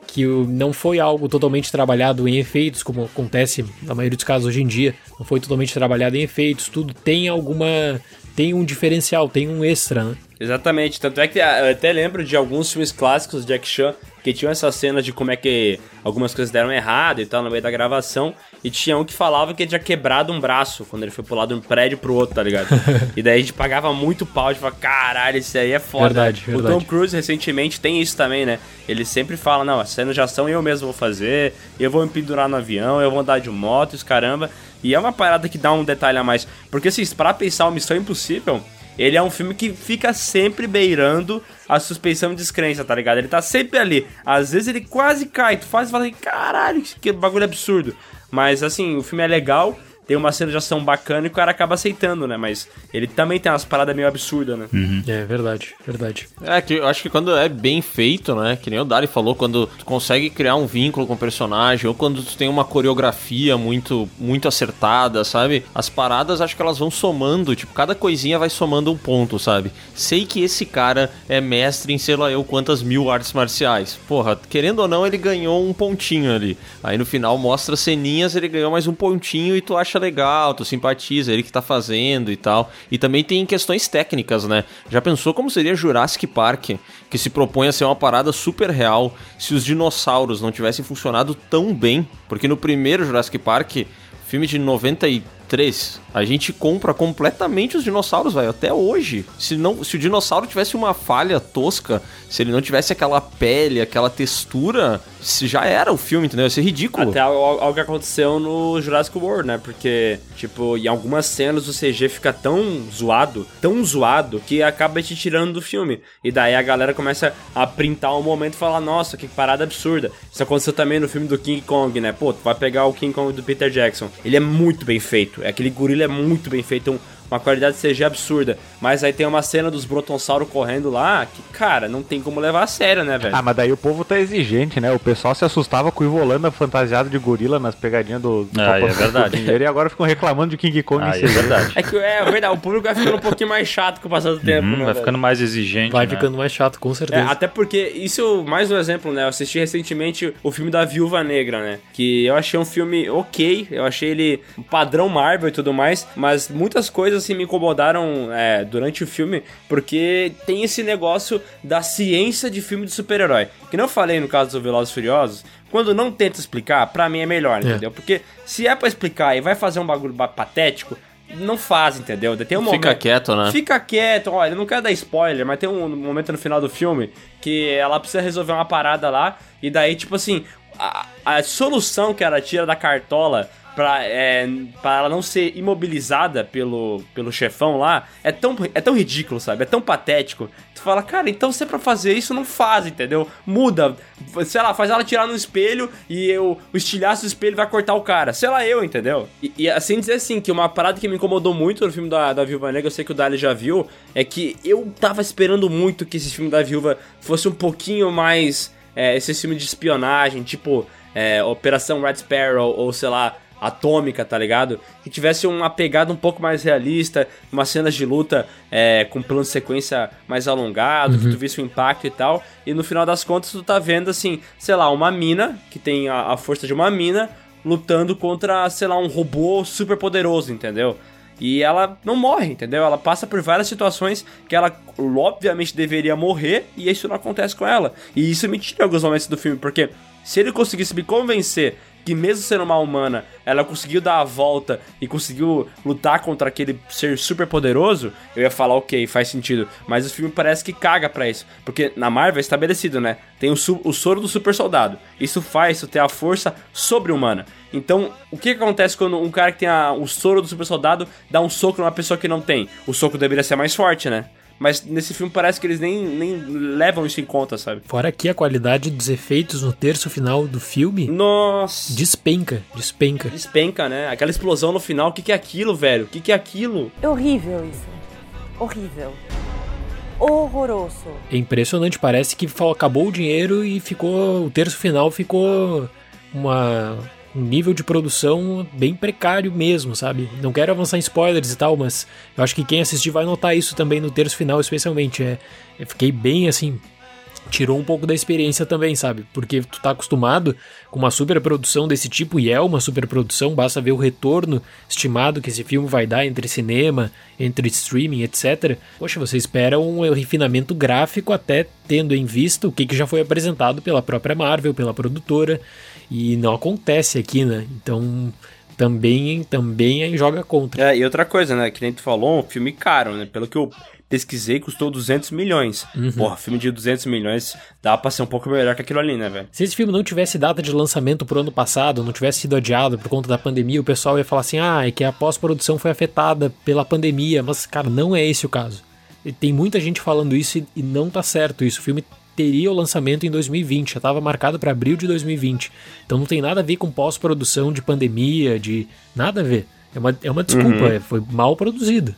que não foi algo totalmente trabalhado em efeitos, como acontece na maioria dos casos hoje em dia, não foi totalmente trabalhado em efeitos, tudo tem alguma. Tem um diferencial, tem um extra, né? Exatamente, tanto é que ah, eu até lembro de alguns filmes clássicos de Jack Chan que tinham essa cena de como é que algumas coisas deram errado e tal no meio da gravação, e tinha um que falava que ele tinha quebrado um braço quando ele foi pular de um prédio pro outro, tá ligado? [LAUGHS] e daí a gente pagava muito pau de falar, caralho, isso aí é foda. Verdade, o verdade. Tom Cruise recentemente tem isso também, né? Ele sempre fala, não, as cenas de ação eu mesmo vou fazer, eu vou me pendurar no avião, eu vou andar de moto, os caramba. E é uma parada que dá um detalhe a mais. Porque assim, pra pensar uma missão impossível, ele é um filme que fica sempre beirando a suspeição de descrença, tá ligado? Ele tá sempre ali. Às vezes ele quase cai, tu faz e fala assim, caralho, que bagulho absurdo. Mas assim, o filme é legal, tem uma cena de ação bacana e o cara acaba aceitando, né? Mas ele também tem umas paradas meio absurdas, né? É verdade, verdade. É, que eu acho que quando é bem feito, né? Que nem o Dari falou, quando tu consegue criar um vínculo com o personagem, ou quando tu tem uma coreografia muito, muito acertada, sabe? As paradas acho que elas vão somando, tipo, cada coisinha vai somando um ponto, sabe? Sei que esse cara é mestre em sei lá eu quantas mil artes marciais. Porra, querendo ou não, ele ganhou um pontinho ali. Aí no final mostra ceninhas, ele ganhou mais um pontinho e tu acha legal, tu simpatiza, ele que tá fazendo e tal. E também tem questões técnicas, né? Já pensou como seria Jurassic Park, que se propõe a ser uma parada super real, se os dinossauros não tivessem funcionado tão bem? Porque no primeiro Jurassic Park, filme de 93, a gente compra completamente os dinossauros, velho, até hoje. Se não, se o dinossauro tivesse uma falha tosca, se ele não tivesse aquela pele, aquela textura, já era o filme, entendeu? Ia ser ridículo. Até algo, algo que aconteceu no Jurassic World, né? Porque, tipo, em algumas cenas o CG fica tão zoado, tão zoado, que acaba te tirando do filme. E daí a galera começa a printar um momento e falar, nossa, que parada absurda. Isso aconteceu também no filme do King Kong, né? Pô, tu vai pegar o King Kong do Peter Jackson. Ele é muito bem feito. É aquele gorila é muito bem feito. Um, uma qualidade CG absurda. Mas aí tem uma cena dos Brontossauro correndo lá que, cara, não tem como levar a sério, né, velho? Ah, mas daí o povo tá exigente, né? O pessoal se assustava com o Ivolanda fantasiado de gorila nas pegadinhas do, do Ah, Copa é verdade. do [LAUGHS] Dinheiro e agora ficam reclamando de King Kong Ah, é verdade. É que é verdade, o público vai ficando um pouquinho mais chato com o passar do tempo, Hum, né, vai velho? ficando mais exigente. Vai né? ficando mais chato, com É, certeza. até porque, isso, mais um exemplo, né? Eu assisti recentemente o filme da Viúva Negra, né? Que eu achei um filme ok, eu achei ele padrão Marvel e tudo mais, mas muitas coisas assim me incomodaram é, durante o filme, porque tem esse negócio da ciência de filme de super-herói. Que não falei no caso dos Velozes Furiosos, quando não tenta explicar, pra mim é melhor, entendeu? Porque se é pra explicar e vai fazer um bagulho ba- patético, não faz, entendeu? Tem um Fica momento- quieto, né? Fica quieto, olha, eu não quero dar spoiler, mas tem um momento no final do filme que ela precisa resolver uma parada lá, e daí, tipo assim, a, a solução que ela tira da cartola pra, é, pra ela não ser imobilizada pelo, pelo chefão lá é tão, é tão ridículo, sabe? É tão patético. Tu fala, cara, então se é pra fazer isso, não faz, entendeu? Muda. Sei lá, faz ela tirar no espelho e eu, o estilhaço do espelho vai cortar o cara. Sei lá, eu, entendeu? E, e assim dizer assim, que uma parada que me incomodou muito no filme da, da Viúva Negra, eu sei que o Dali já viu, é que eu tava esperando muito que esse filme da Viúva fosse um pouquinho mais. É, esse filme de espionagem, tipo é, Operação Red Sparrow, ou sei lá, atômica, tá ligado? Que tivesse uma pegada um pouco mais realista, umas cenas de luta é, com plano de sequência mais alongado, que tu visse o impacto e tal. E no final das contas tu tá vendo assim, sei lá, uma mina, que tem a, a força de uma mina, lutando contra, sei lá, um robô super poderoso, entendeu? E ela não morre, entendeu? Ela passa por várias situações que ela obviamente deveria morrer e isso não acontece com ela. E isso me tira alguns momentos do filme, porque se ele conseguisse me convencer que mesmo sendo uma humana, ela conseguiu dar a volta e conseguiu lutar contra aquele ser super poderoso, eu ia falar, ok, faz sentido. Mas o filme parece que caga pra isso. Porque na Marvel é estabelecido, né? Tem o, o soro do super soldado. Isso faz tu ter a força sobre-humana. Então, o que, que acontece quando um cara que tem a- o soro do super soldado dá um soco numa pessoa que não tem? O soco deveria ser mais forte, né? Mas nesse filme parece que eles nem, nem levam isso em conta, sabe? Fora que a qualidade dos efeitos no terço final do filme Nossa! despenca, despenca. Despenca, né? Aquela explosão no final, o que, que é aquilo, velho? O que, que é aquilo? É horrível isso. Horrível. Horroroso. É impressionante, parece que acabou o dinheiro e ficou. O terço final ficou uma, um nível de produção bem precário mesmo, sabe? Não quero avançar em spoilers e tal, mas eu acho que quem assistir vai notar isso também no terço final, especialmente. É, eu fiquei bem assim. tirou um pouco da experiência também, sabe? Porque tu tá acostumado com uma superprodução desse tipo, e é uma superprodução, basta ver o retorno estimado que esse filme vai dar entre cinema, entre streaming, etc. Poxa, você espera um refinamento gráfico até tendo em vista o que, que já foi apresentado pela própria Marvel, pela produtora, e não acontece aqui, né? Então também, também aí joga contra. É, e outra coisa, né? Que nem tu falou, um filme caro, né? Pelo que eu pesquisei, custou 200 milhões. Uhum. Porra, filme de 200 milhões dá pra ser um pouco melhor que aquilo ali, né, velho? Se esse filme não tivesse data de lançamento pro ano passado, não tivesse sido adiado por conta da pandemia, o pessoal ia falar assim: ah, é que a pós-produção foi afetada pela pandemia. Mas, cara, não é esse o caso. E tem muita gente falando isso e, e não tá certo isso. O filme teria o lançamento em 2020, já estava marcado para abril de 2020. Então não tem nada a ver com pós-produção de pandemia, de nada a ver. É uma, é uma desculpa, Uhum. é- foi mal produzido.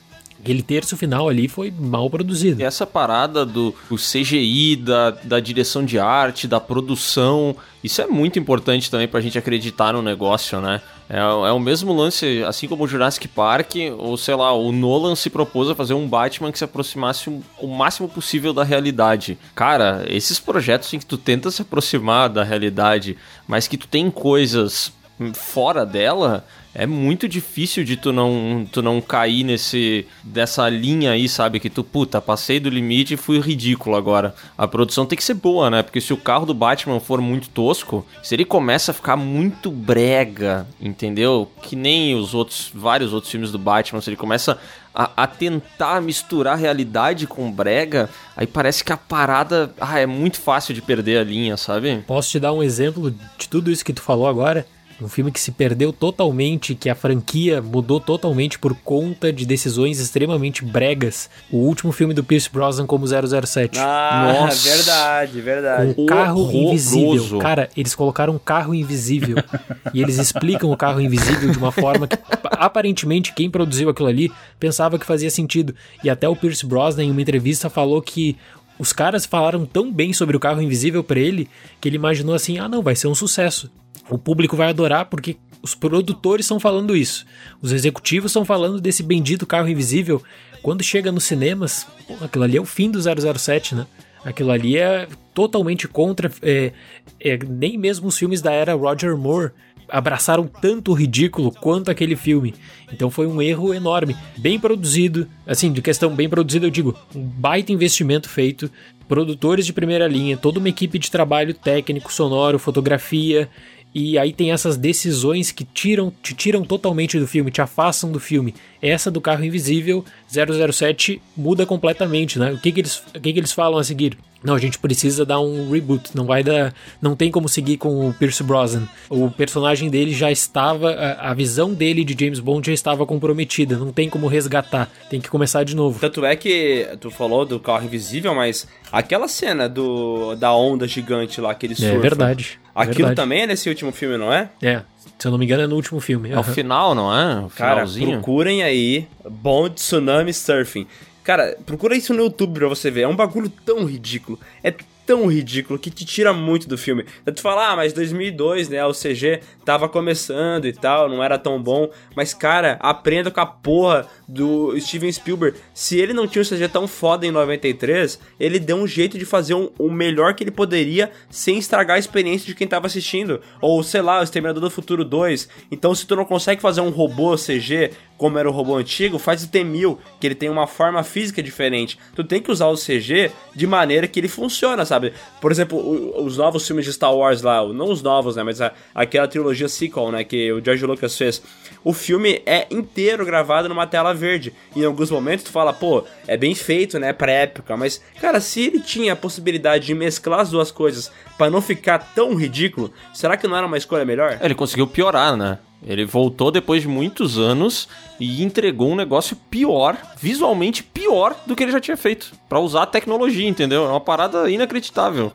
Aquele terço final ali foi mal produzido. E essa parada do, CGI, da, da direção de arte, da produção, isso é muito importante também pra gente acreditar no negócio, né? É, é o mesmo lance, assim como o Jurassic Park, ou sei lá, o Nolan se propôs a fazer um Batman que se aproximasse o máximo possível da realidade. Cara, esses projetos em que tu tenta se aproximar da realidade, mas que tu tem coisas fora dela, é muito difícil de tu não, tu não cair nesse dessa linha aí, sabe? Que tu, puta, passei do limite e fui ridículo agora. A produção tem que ser boa, né? Porque se o carro do Batman for muito tosco, se ele começa a ficar muito brega, entendeu? Que nem os outros, vários outros filmes do Batman, se ele começa a, a tentar misturar realidade com brega, aí parece que a parada ah, é muito fácil de perder a linha, sabe? Posso te dar um exemplo de tudo isso que tu falou agora? Um filme que se perdeu totalmente, que a franquia mudou totalmente por conta de decisões extremamente bregas. O último filme do Pierce Brosnan como 007. Ah, Nossa. verdade, verdade. Um carro Horroroso. invisível. Cara, eles colocaram um carro invisível. [LAUGHS] e eles explicam o carro invisível de uma forma que, aparentemente, quem produziu aquilo ali pensava que fazia sentido. E até o Pierce Brosnan, em uma entrevista, falou que os caras falaram tão bem sobre o carro invisível pra ele que ele imaginou assim: ah, não, vai ser um sucesso. O público vai adorar porque os produtores estão falando isso. Os executivos estão falando desse bendito carro invisível. Quando chega nos cinemas, pô, aquilo ali é o fim do 007, né? Aquilo ali é totalmente contra. é, é, nem mesmo os filmes da era Roger Moore abraçaram tanto o ridículo quanto aquele filme. Então foi um erro enorme. Bem produzido, assim, de questão bem produzido, eu digo, um baita investimento feito, produtores de primeira linha, toda uma equipe de trabalho técnico, sonoro, fotografia. E aí tem essas decisões que tiram, te tiram totalmente do filme, te afastam do filme. Essa do carro invisível 007 muda completamente, né? O que que eles, o que que eles falam a seguir? Não, a gente precisa dar um reboot, não vai dar, não tem como seguir com o Pierce Brosnan. O personagem dele já estava, a, a visão dele de James Bond já estava comprometida, não tem como resgatar, tem que começar de novo. Tanto é que tu falou do carro invisível, mas aquela cena do da onda gigante lá que ele surfa. É verdade. Aquilo verdade. também é nesse último filme, não é? É, se eu não me engano é no último filme. É o final, não é? O Cara, finalzinho. procurem aí Bond Tsunami Surfing. Cara, procura isso no YouTube pra você ver. É um bagulho tão ridículo. É tão ridículo que te tira muito do filme. Daí tu fala, ah, mas 2002, né? O CG tava começando e tal, não era tão bom. Mas, cara, aprenda com a porra do Steven Spielberg. Se ele não tinha um CG tão foda em 93, ele deu um jeito de fazer um- o melhor que ele poderia sem estragar a experiência de quem tava assistindo. Ou, sei lá, o Exterminador do Futuro 2. Então, se tu não consegue fazer um robô CG como era o robô antigo, faz o T-1000, que ele tem uma forma física diferente. Tu tem que usar o CG de maneira que ele funciona, sabe? Por exemplo, os novos filmes de Star Wars lá, não os novos, né, mas a- aquela trilogia sequel, né, que o George Lucas fez. O filme é inteiro gravado numa tela verde. E em alguns momentos tu fala, pô, é bem feito, né, pra época, mas cara, se ele tinha a possibilidade de mesclar as duas coisas pra não ficar tão ridículo, será que não era uma escolha melhor? É, Ele conseguiu piorar, né? Ele voltou depois de muitos anos e entregou um negócio pior, visualmente pior do que ele já tinha feito. Pra usar a tecnologia, entendeu? É uma parada inacreditável.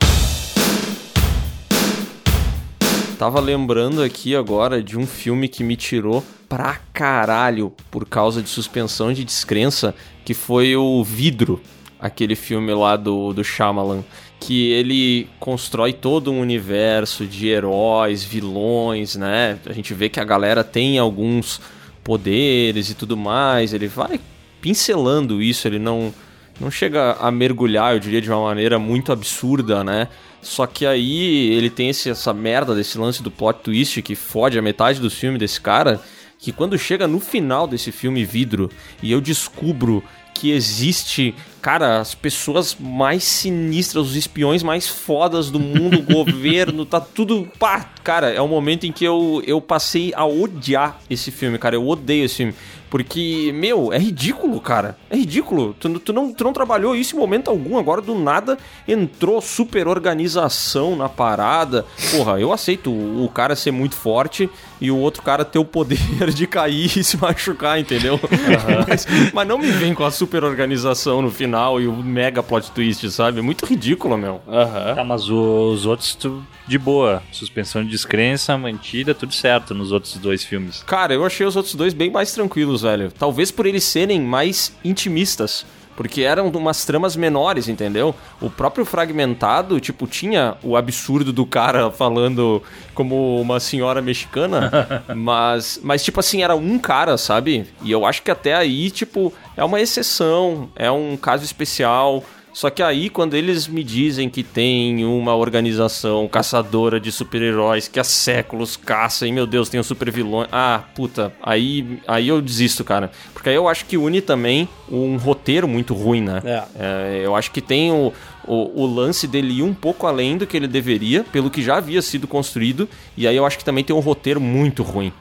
Tava lembrando aqui agora de um filme que me tirou pra caralho por causa de suspensão de descrença, que foi o Vidro, aquele filme lá do, do Shyamalan, que ele constrói todo um universo de heróis, vilões, né? A gente vê que a galera tem alguns poderes e tudo mais, ele vai pincelando isso, ele não não chega a mergulhar, eu diria, de uma maneira muito absurda, né? Só que aí ele tem esse, essa merda desse lance do plot twist que fode a metade do filme desse cara, que quando chega no final desse filme Vidro e eu descubro que existe, cara, as pessoas mais sinistras, os espiões mais fodas do mundo, o [LAUGHS] governo, tá tudo. Pá, cara, é o momento em que eu, eu passei a odiar esse filme, cara. Eu odeio esse filme. Porque, meu, é ridículo, cara. É ridículo. Tu, tu, não, tu não trabalhou isso em momento algum. Agora, do nada, entrou super organização na parada. Porra, eu aceito o cara ser muito forte e o outro cara ter o poder de cair e se machucar, entendeu? Uhum. mas, mas, não me vem com a super organização no final e o mega plot twist, sabe? É muito ridículo, meu. Uhum. Tá, mas os outros, tu, de boa. Suspensão de descrença mantida, tudo certo nos outros dois filmes. Cara, eu achei os outros dois bem mais tranquilos, velho. Talvez por eles serem mais intimistas. Porque eram umas tramas menores, entendeu? O próprio Fragmentado, tipo, tinha o absurdo do cara [LAUGHS] falando como uma senhora mexicana, [LAUGHS] mas, mas, tipo assim, era um cara, sabe? E eu acho que até aí, tipo, é uma exceção, é um caso especial. Só que aí, quando eles me dizem que tem uma organização caçadora de super-heróis que há séculos caça e, meu Deus, tem um super vilão. Ah, puta, aí, aí eu desisto, cara. Porque aí eu acho que une também um roteiro muito ruim, né? É. É, eu acho que tem o, o, o, lance dele ir um pouco além do que ele deveria, pelo que já havia sido construído. E aí eu acho que também tem um roteiro muito ruim.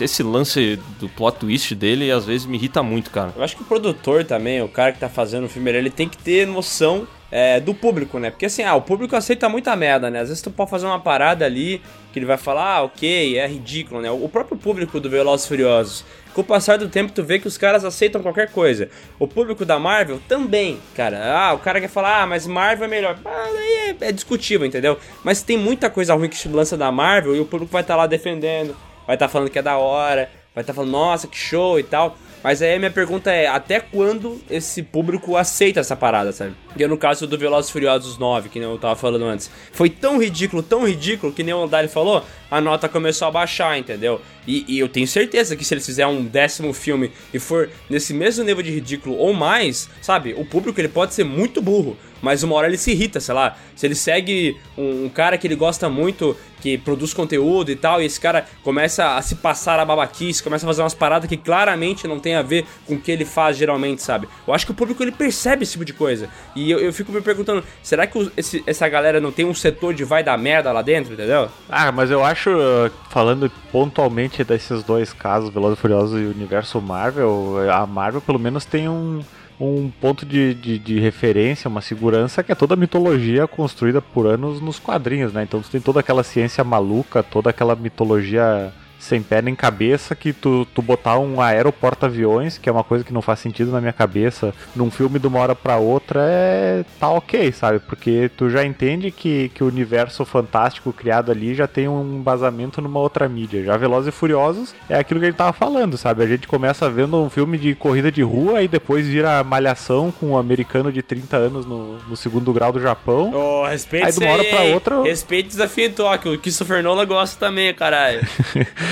Esse lance do plot twist dele às vezes me irrita muito, cara. Eu acho que o produtor também, o cara que tá fazendo o filme, ele tem que ter noção é, do público, né? Porque assim, ah, o público aceita muita merda, né? Às vezes tu pode fazer uma parada ali que ele vai falar, ah, ok, é ridículo, né? O próprio público do Velozes Furiosos, com o passar do tempo tu vê que os caras aceitam qualquer coisa. O público da Marvel também, cara. Ah, o cara quer falar, ah, mas Marvel é melhor. Ah, é, é discutível, entendeu? Mas tem muita coisa ruim que se lança da Marvel e o público vai estar tá lá defendendo vai estar tá falando que é da hora, vai estar tá falando, nossa, que show e tal. Mas aí a minha pergunta é, até quando esse público aceita essa parada, sabe? Porque no caso do Velozes Furiosos 9, que nem eu tava falando antes, foi tão ridículo, tão ridículo, que nem o Dali falou, a nota começou a baixar, entendeu? E, e, eu tenho certeza que se eles fizerem um décimo filme e for nesse mesmo nível de ridículo ou mais, sabe? O público ele pode ser muito burro, mas uma hora ele se irrita, sei lá. Se ele segue um, um cara que ele gosta muito que produz conteúdo e tal, e esse cara começa a se passar a babaquice, começa a fazer umas paradas que claramente não tem a ver com o que ele faz geralmente, sabe? Eu acho que o público ele percebe esse tipo de coisa. E eu, eu fico me perguntando, será que esse, essa galera não tem um setor de vai dar merda lá dentro, entendeu? Ah, mas eu acho, falando pontualmente desses dois casos, Velozes e Furiosos e o Universo Marvel, a Marvel pelo menos tem um um ponto de, de, de, referência, uma segurança que é toda a mitologia construída por anos nos quadrinhos, né? Então tu tem toda aquela ciência maluca, toda aquela mitologia sem pé nem cabeça que tu, tu botar um aeroporta-aviões, que é uma coisa que não faz sentido na minha cabeça, num filme de uma hora pra outra, é. tá ok, sabe? Porque tu já entende que, que o universo fantástico criado ali já tem um embasamento numa outra mídia. Já Velozes e Furiosos é aquilo que ele tava falando, sabe? A gente começa vendo um filme de corrida de rua e depois vira malhação com um americano de 30 anos no, no segundo grau do Japão. Oh, respeito aí de uma hora pra outra. Respeito desafio em Tóquio. O Christopher Nolan gosta também, caralho. [LAUGHS]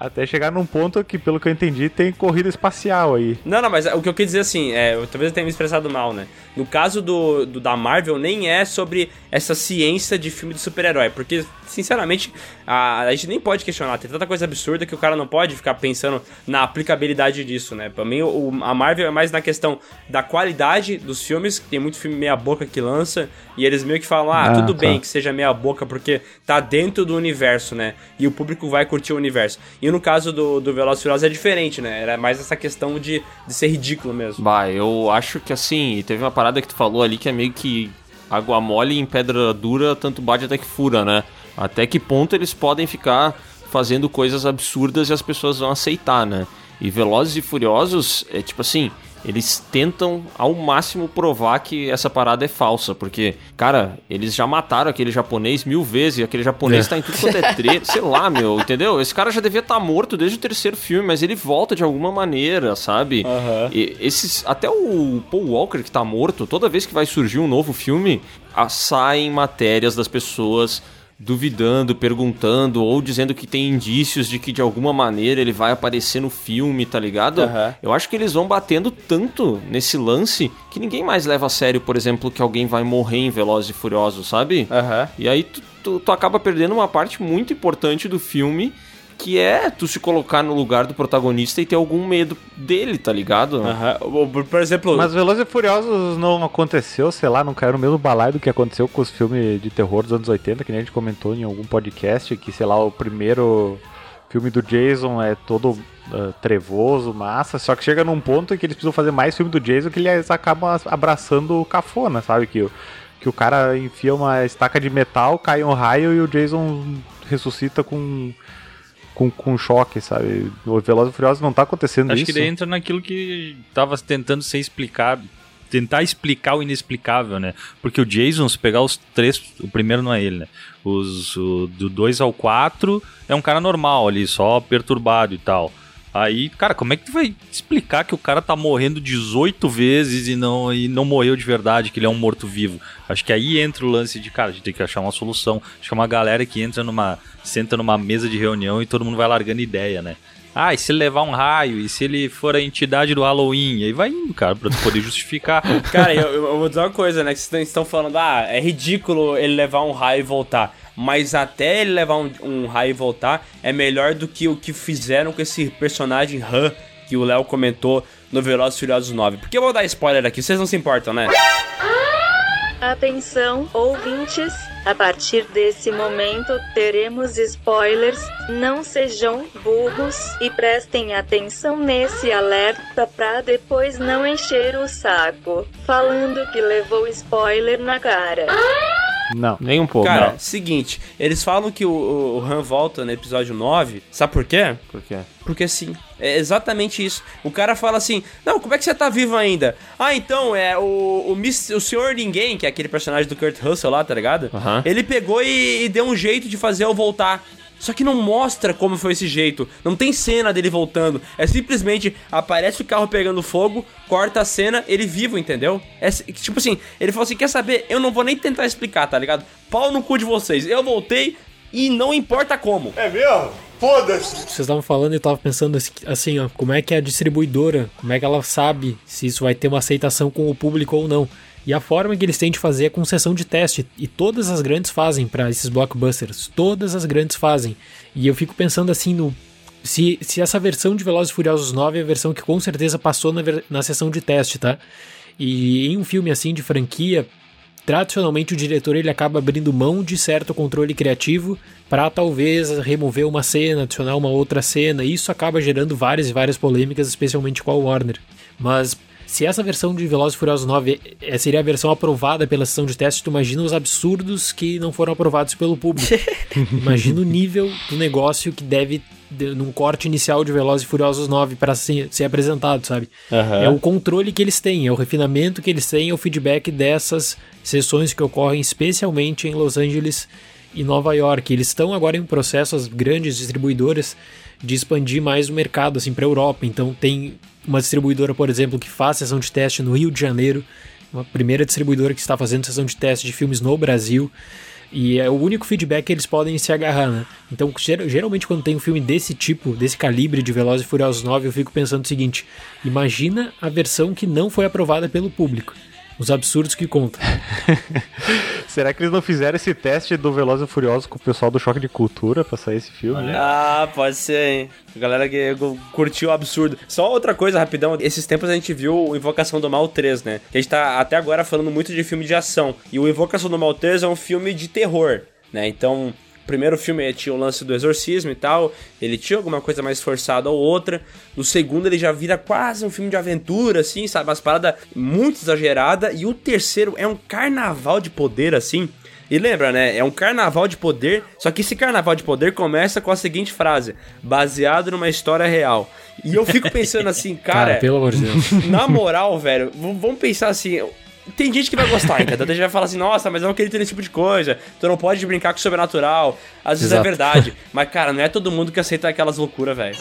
Até chegar num ponto que, pelo que eu entendi, tem corrida espacial aí. Não, não, mas o que eu quis dizer assim, é, talvez eu tenha me expressado mal, né? No caso do, do da Marvel, nem é sobre essa ciência de filme de super-herói, porque, sinceramente, a, a gente nem pode questionar. Tem tanta coisa absurda que o cara não pode ficar pensando na aplicabilidade disso, né? Pra mim, o, a Marvel é mais na questão da qualidade dos filmes, que tem muito filme meia-boca que lança, e eles meio que falam, ah, ah tudo tá. bem que seja meia-boca, porque tá dentro do universo, né? E o público vai curtir o universo. E no caso do, do Velozes Furiosos é diferente, né? Era mais essa questão de, de ser ridículo mesmo. Bah, eu acho que assim, teve uma parada que tu falou ali que é meio que água mole em pedra dura, tanto bate até que fura, né? Até que ponto eles podem ficar fazendo coisas absurdas e as pessoas vão aceitar, né? E Velozes e Furiosos é tipo assim, eles tentam ao máximo provar que essa parada é falsa, porque, cara, eles já mataram aquele japonês mil vezes, e aquele japonês é. tá em tudo quanto é treta, [LAUGHS] sei lá, meu, entendeu? Esse cara já devia estar tá morto desde o terceiro filme, mas ele volta de alguma maneira, sabe? Uhum. E esses, até o Paul Walker que tá morto, toda vez que vai surgir um novo filme, saem matérias das pessoas duvidando, perguntando ou dizendo que tem indícios de que de alguma maneira ele vai aparecer no filme, tá ligado? Aham. Eu acho que eles vão batendo tanto nesse lance que ninguém mais leva a sério, por exemplo, que alguém vai morrer em Velozes e Furiosos, sabe? Aham. E aí tu, tu, tu acaba perdendo uma parte muito importante do filme, que é tu se colocar no lugar do protagonista e ter algum medo dele, tá ligado? O- Por por exemplo, Mas Velozes e Furiosos não aconteceu, sei lá, não caiu no mesmo balaio do que aconteceu com os filmes de terror dos anos 80, que nem a gente comentou em algum podcast, que, sei lá, o primeiro filme do Jason é todo ah, trevoso, massa, só que chega num ponto em que eles precisam fazer mais filme do Jason que eles acabam abraçando o cafona, sabe? Que, o- que o cara enfia uma estaca de metal, cai um raio e o Jason ressuscita com... Com, com choque, sabe? O Velozes e Furiosos não tá acontecendo Acho isso. que daí entra naquilo que tava tentando ser explicado. Tentar explicar o inexplicável, né? Porque o Jason, se pegar os três, o primeiro não é ele, né? Os, o, do 2 ao 4 é um cara normal ali, só perturbado e tal. Aí, cara, como é que tu vai explicar que o cara tá morrendo 18 vezes e não, e não morreu de verdade, que ele é um morto-vivo? Acho que aí entra o lance de, cara, a gente tem que achar uma solução. Acho que é uma galera que entra numa. senta numa mesa de reunião e todo mundo vai largando ideia, né? Ah, e se ele levar um raio? E se ele for a entidade do Halloween? Aí vai indo, cara, pra tu poder justificar. [LAUGHS] Cara, eu, eu vou dizer uma coisa, né? Que vocês estão falando, ah, é ridículo ele levar um raio e voltar. Mas até ele levar um, um raio e voltar é melhor do que o que fizeram com esse personagem Han que o Léo comentou no Velozes Furiosos 9. Porque eu vou dar spoiler aqui, vocês não se importam, né? Atenção, ouvintes! A partir desse momento teremos spoilers. Não sejam burros e prestem atenção nesse alerta pra depois não encher o saco. Falando que levou spoiler na cara. Não. Nem um pouco. Cara, não. seguinte, eles falam que o, o, Han volta no episódio 9, sabe por quê? Por quê? Porque sim. É exatamente isso. O cara fala assim: Não, como é que você tá vivo ainda? Ah, então, é o, o, Miss- o Senhor Ninguém, que é aquele personagem do Kurt Russell lá, tá ligado? Aham. Ele pegou e, e deu um jeito de fazer eu voltar. Só que não mostra como foi esse jeito. Não tem cena dele voltando. É simplesmente aparece o carro pegando fogo, corta a cena, ele vivo, entendeu? É tipo assim, ele falou assim: quer saber? Eu não vou nem tentar explicar, tá ligado? Pau no cu de vocês. Eu voltei e não importa como. É mesmo? Foda-se! Vocês estavam falando e eu tava pensando assim, assim, ó, como é que a distribuidora, como é que ela sabe se isso vai ter uma aceitação com o público ou não. E a forma que eles têm de fazer é com sessão de teste. E todas as grandes fazem pra esses blockbusters. Todas as grandes fazem. E eu fico pensando assim no. Se, se essa versão de Velozes e Furiosos 9 é a versão que com certeza passou na, na sessão de teste, tá? E em um filme assim de franquia, tradicionalmente o diretor ele acaba abrindo mão de certo controle criativo para talvez remover uma cena, adicionar uma outra cena. E isso acaba gerando várias e várias polêmicas, especialmente com a Warner. Mas se essa versão de Velozes e Furiosos 9 eh, seria a versão aprovada pela sessão de teste, tu imagina os absurdos que não foram aprovados pelo público. [LAUGHS] imagina o nível do negócio que deve de- num corte inicial de Velozes e Furiosos 9 para ser, ser apresentado, sabe? É o controle que eles têm, é o refinamento que eles têm, é o feedback dessas sessões que ocorrem especialmente em Los Angeles e Nova York. Eles estão agora em um processo, as grandes distribuidoras, de expandir mais o mercado assim, para a Europa. Então tem uma distribuidora, por exemplo, que faz sessão de teste no Rio de Janeiro, uma primeira distribuidora que está fazendo sessão de teste de filmes no Brasil. E é o único feedback que eles podem se agarrar, né? Então, ger- geralmente, quando tem um filme desse tipo, desse calibre de Velozes e Furiosos 9, eu fico pensando o seguinte: imagina a versão que não foi aprovada pelo público. Os absurdos que conta. [LAUGHS] Será que eles não fizeram esse teste do Velozes e Furiosos com o pessoal do Choque de Cultura pra sair esse filme? né? Ah, pode ser, hein? A galera que curtiu o absurdo. Só outra coisa, rapidão. Esses tempos a gente viu o Invocação do Mal 3, né? Que a gente tá até agora falando muito de filme de ação. E o Invocação do Mal 3 é um filme de terror, né? Então, primeiro filme tinha o lance do exorcismo e tal. Ele tinha alguma coisa mais forçada ou outra. No segundo ele já vira quase um filme de aventura, assim, sabe? Umas paradas muito exagerada. E o terceiro é um carnaval de poder, assim. E lembra, né? É um carnaval de poder, só que esse carnaval de poder começa com a seguinte frase: baseado numa história real. E eu fico pensando assim, [LAUGHS] cara, Cara, pelo amor de Deus. na moral, velho, vamos pensar assim. Tem gente que vai gostar, entendeu? Tem gente que vai falar assim, nossa, mas eu não queria ter esse tipo de coisa. Tu não pode brincar com o sobrenatural. Às vezes é Exato. verdade. Mas, cara, não é todo mundo que aceita aquelas loucuras, velho.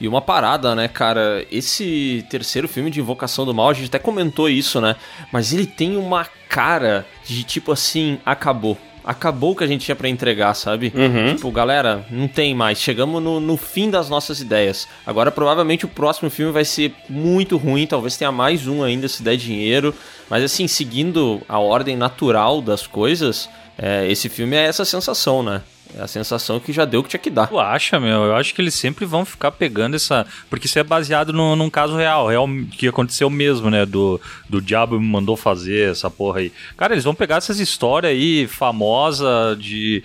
E uma parada, né, cara? Esse terceiro filme de Invocação do Mal, a gente até comentou isso, né? Mas ele tem uma cara de tipo assim, acabou. Acabou o que a gente tinha pra entregar, sabe? Uhum. Tipo, galera, não tem mais. Chegamos no, no fim das nossas ideias. Agora, provavelmente, o próximo filme vai ser muito ruim. Talvez tenha mais um ainda se der dinheiro. Mas, assim, seguindo a ordem natural das coisas, é, esse filme é essa sensação, né? É a sensação que já deu que tinha que dar. Tu acha, meu? Eu acho que eles sempre vão ficar pegando essa. Porque isso é baseado no, num caso real, real que aconteceu mesmo, né? Do, do diabo me mandou fazer essa porra aí. Cara, eles vão pegar essas histórias aí famosa de.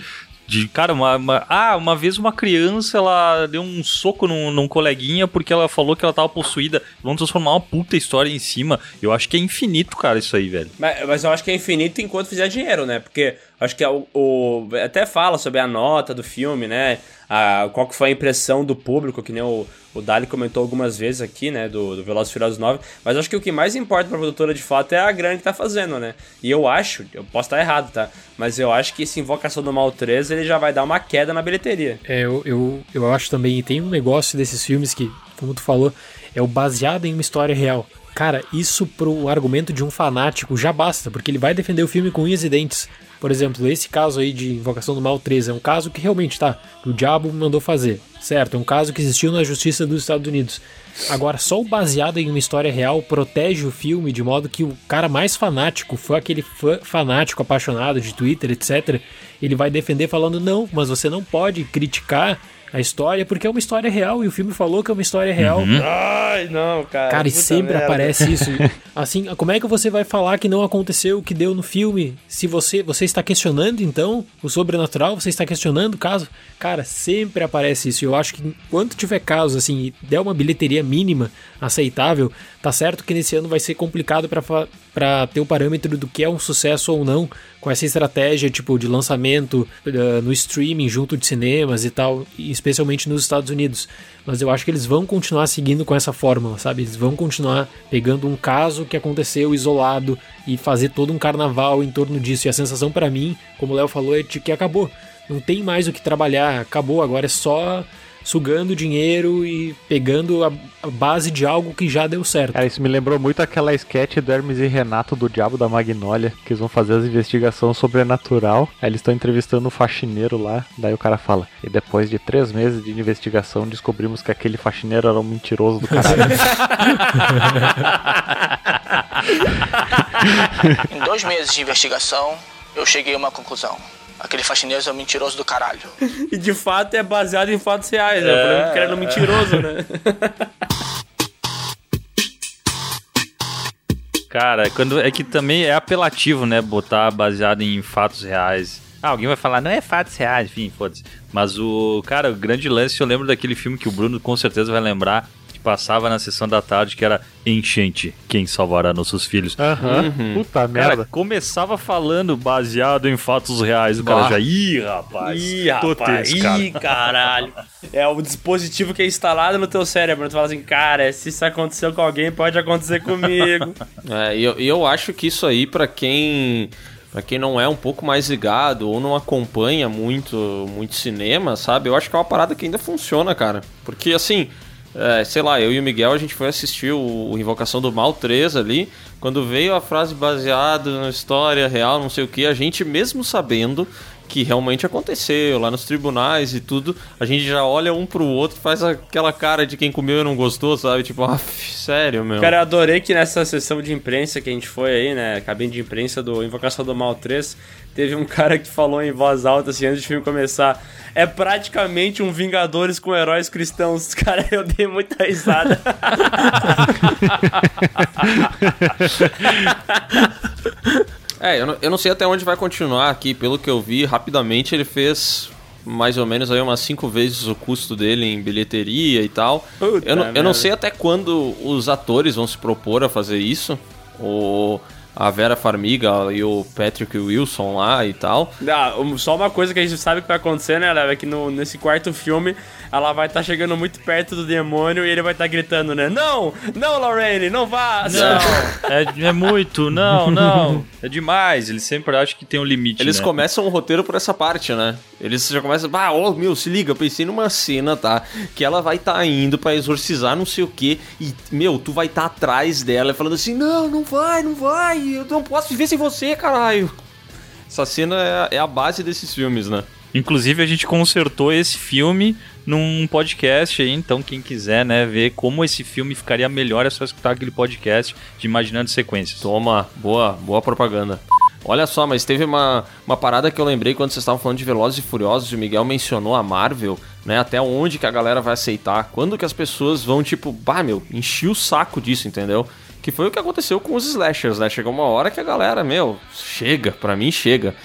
De, cara, uma, uma- ah, uma vez uma criança ela deu um soco num, num coleguinha porque ela falou que ela tava possuída. Vão transformar uma puta história em cima. Eu acho que é infinito, cara, isso aí, velho. Mas, mas eu acho que é infinito enquanto fizer dinheiro, né? Porque acho que é o, o- até fala sobre a nota do filme, né? A, qual que foi a impressão do público, que nem o, o Dali comentou algumas vezes aqui, né? Do, do Velozes Furiosos 9. Mas acho que o que mais importa pra produtora de fato é a grana que tá fazendo, né? E eu acho, eu posso estar errado, tá? Mas eu acho que esse Invocação do Mal 3 ele já vai dar uma queda na bilheteria. É, eu, eu, eu acho também, e tem um negócio desses filmes que, como tu falou, é o baseado em uma história real. Cara, isso pro argumento de um fanático já basta, porque ele vai defender o filme com unhas e dentes. Por exemplo, esse caso aí de Invocação do Mal 3 é um caso que realmente tá, que o diabo mandou fazer. Certo, um caso que existiu na justiça dos Estados Unidos. Agora, só o baseado em uma história real protege o filme de modo que o cara mais fanático, foi aquele fã fanático apaixonado de Twitter, etc., ele vai defender falando: não, mas você não pode criticar a história porque é uma história real e o filme falou que é uma história real. Ai, não, cara. Cara, e sempre merda. aparece [LAUGHS] isso. Assim, como é que você vai falar que não aconteceu o que deu no filme? Se você você está questionando então o sobrenatural, você está questionando o caso? Cara, sempre aparece isso. E eu acho que enquanto tiver casos assim, e der uma bilheteria mínima aceitável, tá certo que nesse ano vai ser complicado para para ter o parâmetro do que é um sucesso ou não com essa estratégia tipo de lançamento eh, no streaming junto de cinemas e tal, especialmente nos Estados Unidos. Mas eu acho que eles vão continuar seguindo com essa fórmula, sabe? Eles vão continuar pegando um caso que aconteceu isolado e fazer todo um carnaval em torno disso. E a sensação pra mim, como o Léo falou, é de que acabou. Não tem mais o que trabalhar, acabou. Agora é só sugando dinheiro e pegando a, a base de algo que já deu certo. Cara, isso me lembrou muito aquela sketch do Hermes e Renato do Diabo da Magnólia, que eles vão fazer as investigações sobrenatural. Aí eles estão entrevistando o faxineiro lá. Daí o cara fala: E depois de três meses de investigação, descobrimos que aquele faxineiro era um mentiroso do caralho. [LAUGHS] Em dois meses de investigação, eu cheguei a uma conclusão. Aquele faxineiro é um mentiroso do caralho. [LAUGHS] E de fato é baseado em fatos reais, né? O problema é que cara era um mentiroso, né? [LAUGHS] Cara, quando é que também é apelativo, né? Botar baseado em fatos reais. Ah, alguém vai falar, não é fatos reais, enfim, foda-se. Mas o, cara, o grande lance, eu lembro daquele filme que o Bruno com certeza vai lembrar, que passava na sessão da tarde, que era Enchente, quem salvará nossos filhos. Aham, puta merda. Cara, começava falando baseado em fatos reais, o cara já, ih, rapaz, Ih, rapaz, tenso, cara." ih, caralho. É o dispositivo que é instalado no teu cérebro. Tu fala assim, cara, se isso aconteceu com alguém, pode acontecer comigo. [LAUGHS] É, e eu, eu acho que isso aí, pra quem. Pra quem não é um pouco mais ligado ou não acompanha muito, muito cinema, sabe? Eu acho que é uma parada que ainda funciona, cara. Porque assim, é, sei lá, eu e o Miguel a gente foi assistir o, Invocação do Mal 3 ali. Quando veio a frase baseada na história real, não sei o que, a gente mesmo sabendo que realmente aconteceu lá nos tribunais e tudo, a gente já olha um pro outro, faz aquela cara de quem comeu e não gostou, sabe? Tipo, ah, sério, meu. Cara, eu adorei que nessa sessão de imprensa que a gente foi aí, né? Cabine de imprensa do Invocação do Mal 3, teve um [LAUGHS] cara que falou em voz alta, assim, antes do filme começar. É praticamente um Vingadores com heróis cristãos. [LAUGHS] Cara, eu dei muita risada. [LAUGHS] É, eu não, eu não sei até onde vai continuar aqui. Pelo que eu vi, rapidamente ele fez mais ou menos aí umas cinco vezes o custo dele em bilheteria e tal. Puta eu, não, eu não sei até quando os atores vão se propor a fazer isso. O, a Vera Farmiga e o Patrick Wilson lá e tal. Ah, só uma coisa que a gente sabe que vai acontecer, né, Léo? É que no, nesse quarto filme ela vai estar chegando muito perto do demônio e ele vai estar gritando, né? Não! Não, Lorraine, não vá! Não, é, é muito, não, não. É demais, eles sempre acham que tem um limite. Eles né? começam o roteiro por essa parte, né? Eles já começam, ah, ô meu, se liga, eu pensei numa cena, tá? Que ela vai estar indo pra exorcizar não sei o que e, meu, tu vai estar atrás dela falando assim, não, não vai, não vai, eu não posso viver sem você, caralho. Essa cena é, é a base desses filmes, né? Inclusive, a gente consertou esse filme num podcast aí, então quem quiser, né, ver como esse filme ficaria melhor é só escutar aquele podcast de Imaginando Sequências. Toma, boa, boa propaganda. Olha só, mas teve uma, uma parada que eu lembrei quando vocês estavam falando de Velozes e Furiosos o Miguel mencionou a Marvel, né? Até onde que a galera vai aceitar? Quando que as pessoas vão, tipo, bah, meu, encher o saco disso, entendeu? Que foi o que aconteceu com os slashers, né? Chegou uma hora que a galera, meu, chega, pra mim chega.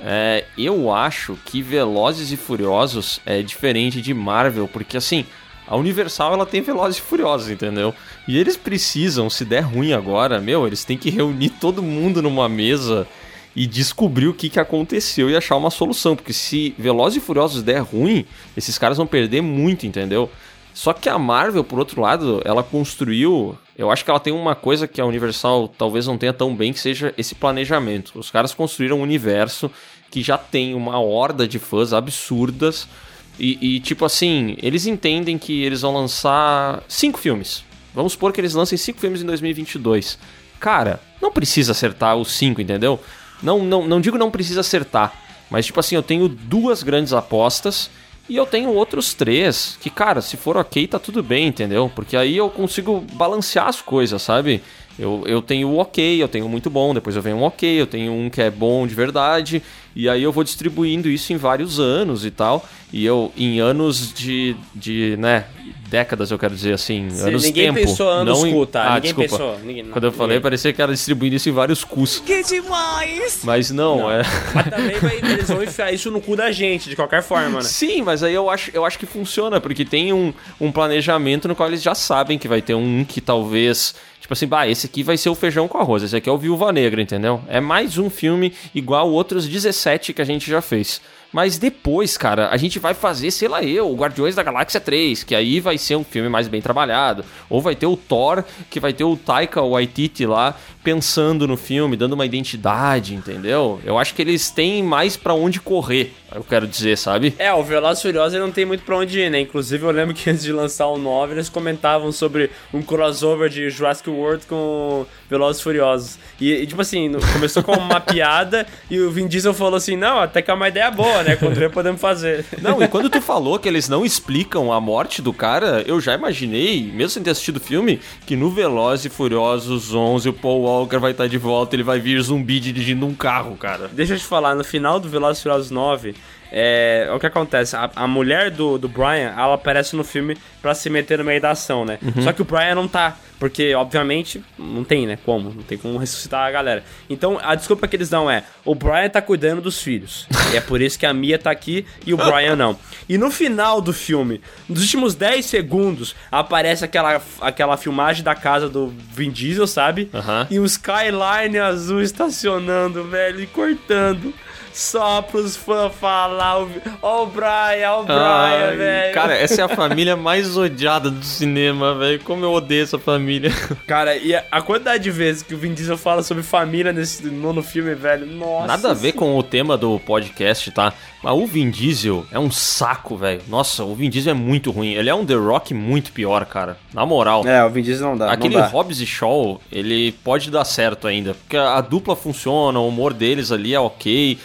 É, eu acho que Velozes e Furiosos é diferente de Marvel, porque assim, a Universal ela tem Velozes e Furiosos, entendeu? E eles precisam, se der ruim agora, meu, eles têm que reunir todo mundo numa mesa e descobrir o que, que aconteceu e achar uma solução, porque se Velozes e Furiosos der ruim, esses caras vão perder muito, entendeu? Só que a Marvel, por outro lado, ela construiu. Eu acho que ela tem uma coisa que a Universal talvez não tenha tão bem, que seja esse planejamento. Os caras construíram um universo que já tem uma horda de fãs absurdas. E, e, tipo assim, eles entendem que eles vão lançar cinco filmes. Vamos supor que eles lancem cinco filmes em 2022. Cara, não precisa acertar os cinco, entendeu? Não, não, não digo não precisa acertar, mas tipo assim, eu tenho duas grandes apostas e eu tenho outros três que, cara, se for ok, tá tudo bem, entendeu? Porque aí eu consigo balancear as coisas, sabe? Eu, eu tenho o ok, eu tenho muito bom, depois eu venho um ok, eu tenho um que é bom de verdade, e aí eu vou distribuindo isso em vários anos e tal. E eu, em anos de, de né, décadas, eu quero dizer assim, Sim, anos ninguém tempo. pensou anos não em... cu, tá? Ah, Ninguém desculpa. pensou, ninguém- não, Quando eu falei, ninguém. parecia que era distribuindo isso em vários cus. Que demais! Mas não, Não. é... Mas também vai- eles vão enfiar isso no cu da gente, de qualquer forma, né? Sim, mas aí eu acho, eu acho que funciona, porque tem um, um planejamento no qual eles já sabem que vai ter um que talvez. Tipo assim, bah, esse aqui vai ser o feijão com arroz, esse aqui é o Viúva Negra, entendeu? É mais um filme igual outros 17 que a gente já fez. Mas depois, cara, a gente vai fazer, sei lá eu, o Guardiões da Galáxia 3, que aí vai ser um filme mais bem trabalhado. Ou vai ter o Thor, que vai ter o Taika Waititi lá pensando no filme, dando uma identidade, entendeu? Eu acho que eles têm mais pra onde correr, eu quero dizer, sabe? É, o Velozes Furiosos não tem muito pra onde ir, né? Inclusive eu lembro que antes de lançar o 9, eles comentavam sobre um crossover de Jurassic World com Velozes e Furiosos. E, e, tipo assim, no- começou com uma [LAUGHS] piada e o Vin Diesel falou assim, não, até que é uma ideia boa, né? Quando podemos fazer. [LAUGHS] Não, e quando tu falou que eles não explicam a morte do cara, eu já imaginei, mesmo sem ter assistido o filme, que no Velozes e Furiosos 11 o Paul Walker vai estar de volta, ele vai vir zumbi dirigindo um carro, cara. Deixa eu te falar, no final do Velozes e Furiosos 9, é, o que acontece? A, a mulher do, do Brian, ela aparece no filme pra se meter no meio da ação, né? Uhum. Só que o Brian não tá, porque, obviamente, não tem, né? Como? Não tem como ressuscitar a galera. Então, a desculpa que eles dão é, o Brian tá cuidando dos filhos. e é por isso que a Mia tá aqui e o Brian não. E no final do filme, nos últimos 10 segundos, aparece aquela, aquela filmagem da casa do Vin Diesel, sabe? E um Skyline azul estacionando, velho, e cortando. Só pros fãs falar, o- ó o Brian, ó o Brian, velho. Cara, essa é a família mais odiada do cinema, velho. Como eu odeio essa família. Cara, e a, quantidade de vezes que o Vin Diesel fala sobre família nesse nono filme, velho, nossa. Nada a ver com o tema do podcast, tá? Mas o Vin Diesel é um saco, velho. Nossa, o Vin Diesel é muito ruim. Ele é um The Rock muito pior, cara. Na moral. É, o Vin Diesel não dá. Aquele não dá. Hobbs e Shaw, ele pode dar certo ainda. Porque a, a dupla funciona, o humor deles ali é ok.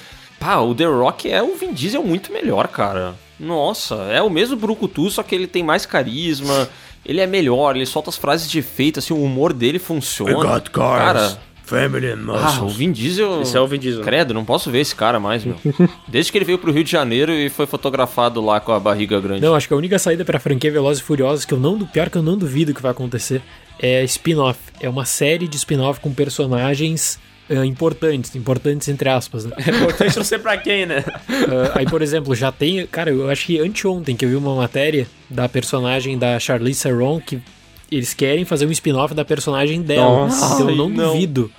Pá, o The Rock é o Vin Diesel muito melhor, cara. Nossa, é o mesmo Brucutu, só que ele tem mais carisma. Ele é melhor, ele solta as frases de efeito, assim, o humor dele funciona. I got cars, Cara, family and ah, o muscles. Vin Diesel. Esse é o Vin Diesel. Credo, não posso ver esse cara mais, meu. Desde que ele veio pro Rio de Janeiro e foi fotografado lá com a barriga grande. Não, acho que a única saída pra franquia Velozes e Furiosos, que eu não, pior que eu não duvido que vai acontecer, é spin-off. É uma série de spin-off com personagens ah, importantes, importantes entre aspas, né? É importante não sei pra quem, né? Ah, aí, por exemplo, já tem. Cara, eu acho que anteontem que eu vi uma matéria da personagem da Charlize Theron que eles querem fazer um spin-off da personagem dela. Nossa, então eu não, não. duvido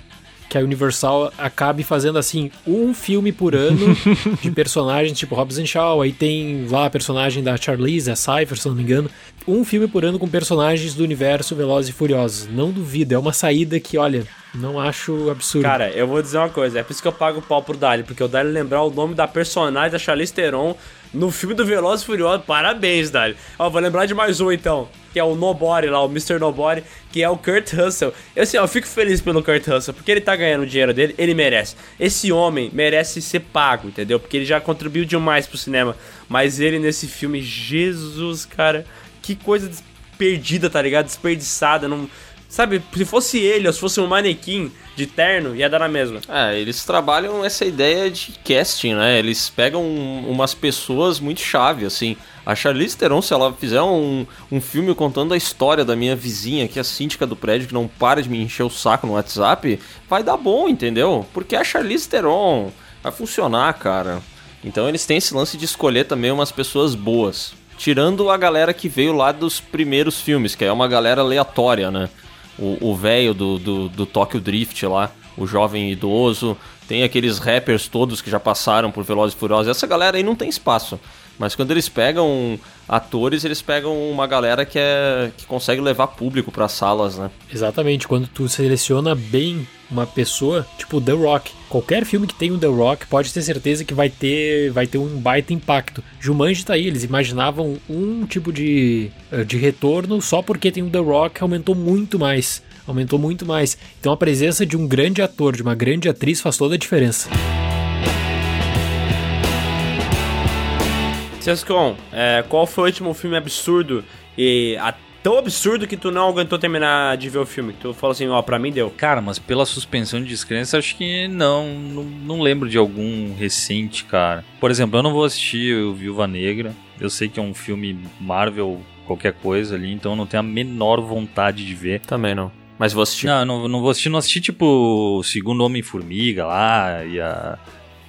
que a Universal acabe fazendo assim um filme por ano [LAUGHS] de personagens tipo Hobbs and Shaw, aí tem lá a personagem da Charlize, a Cypher, se eu não me engano. Um filme por ano com personagens do universo Velozes e Furiosos. Não duvido, é uma saída que, olha, não acho absurdo. Cara, eu vou dizer uma coisa, é por isso que eu pago o pau pro Dali, porque o Dali lembrar o nome da personagem da Charlize Theron no filme do Veloz e Furioso, parabéns, Dali. Ó, vou lembrar de mais um então, que é o Nobody lá, o Mr. Nobody, que é o Kurt Russell. Eu, assim, eu fico feliz pelo Kurt Russell, porque ele tá ganhando o dinheiro dele, ele merece. Esse homem merece ser pago, entendeu? Porque ele já contribuiu demais pro cinema. Mas ele nesse filme, Jesus, cara, que coisa perdida, tá ligado? Desperdiçada, não... Sabe, se fosse ele ou se fosse um manequim de terno, ia dar na mesma. É, eles trabalham essa ideia de casting, né? Eles pegam umas pessoas muito chave, assim. A Charlize Theron, se ela fizer um, um filme contando a história da minha vizinha, que é a síndica do prédio, que não para de me encher o saco no WhatsApp, vai dar bom, entendeu? Porque a Charlize Theron. Vai funcionar, cara. Então eles têm esse lance de escolher também umas pessoas boas. Tirando a galera que veio lá dos primeiros filmes, que é uma galera aleatória, né? O velho do, do, do Tokyo Drift lá, o jovem idoso, tem aqueles rappers todos que já passaram por Velozes e Furiosos. Essa galera aí não tem espaço. Mas quando eles pegam atores, eles pegam uma galera que, é, que consegue levar público para salas, né? Exatamente. Quando tu seleciona bem uma pessoa, tipo The Rock. Qualquer filme que tenha o The Rock pode ter certeza que vai ter, vai ter um baita impacto. Jumanji tá aí, eles imaginavam um tipo de, eh, de retorno só porque tem o The Rock, aumentou muito mais. Aumentou muito mais. Então a presença de um grande ator, de uma grande atriz faz toda a diferença. Sescon, é, qual foi o último filme absurdo e a, tão absurdo que tu não aguentou terminar de ver o filme? Tu falou assim, ó, pra mim deu. Cara, mas pela suspensão de descrença, acho que não, não, não lembro de algum recente, cara. Por exemplo, eu não vou assistir o Viúva Negra. Eu sei que é um filme Marvel, qualquer coisa ali, então eu não tenho a menor vontade de ver. Também não. Mas vou assistir. Não, não, não vou assistir, não assisti tipo o segundo Homem-Formiga lá e a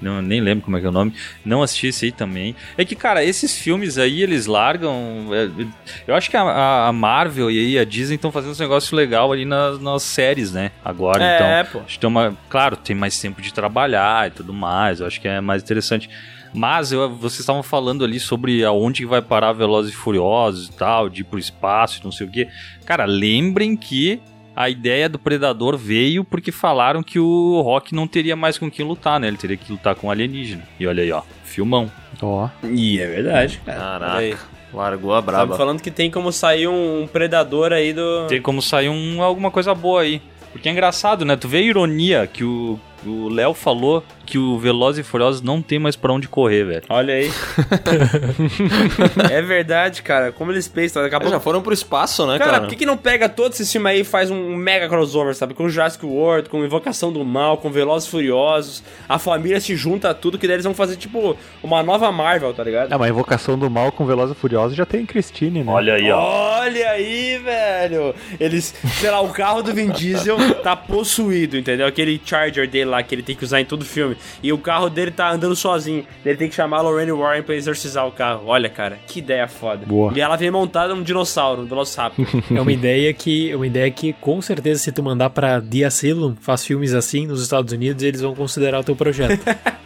não, nem lembro como é que é o nome. Não assisti esse aí também. É que, cara, esses filmes aí, eles largam. É, eu acho que a, a, Marvel e aí a Disney estão fazendo um negócio legal ali nas, nas séries, né? Agora, é, então. Pô. Tem uma, claro, tem mais tempo de trabalhar e tudo mais. Eu acho que é mais interessante. Mas eu, vocês estavam falando ali sobre aonde vai parar Velozes e Furiosos e tal, de ir pro espaço não sei o quê. Cara, lembrem que a ideia do Predador veio porque falaram que o Rock não teria mais com quem lutar, né? Ele teria que lutar com um alienígena. E olha aí, ó, filmão. Ó. Oh. E é verdade, cara. Caraca. Largou a braba. Tava falando que tem como sair um predador aí do. Tem como sair um, alguma coisa boa aí. Porque é engraçado, né? Tu vê a ironia que o Léo falou que o Velozes e Furiosos não tem mais pra onde correr, velho. Olha aí. [LAUGHS] é verdade, cara. Como eles pensam, daqui a pouco... Já foram pro espaço, né, cara? Cara, por que, que não pega todo esse filme aí e faz um mega crossover, sabe? Com Jurassic World, com Invocação do Mal, com Velozes e Furiosos. A família se junta a tudo, que daí eles vão fazer, tipo, uma nova Marvel, tá ligado? É, mas Invocação do Mal com Velozes e Furiosos já tem Christine, né? Olha aí, ó. Olha aí, velho. Eles, sei lá, o carro do Vin Diesel tá possuído, entendeu? Aquele Charger dele lá que ele tem que usar em todo filme. E o carro dele tá andando sozinho. Ele tem que chamar a Lorraine Warren pra exorcizar o carro. Olha, cara, que ideia foda. Boa. E ela vem montada num dinossauro, um Velociraptor. [LAUGHS] é uma ideia que, uma ideia que com certeza se tu mandar pra The Asylum, faz filmes assim nos Estados Unidos, eles vão considerar o teu projeto.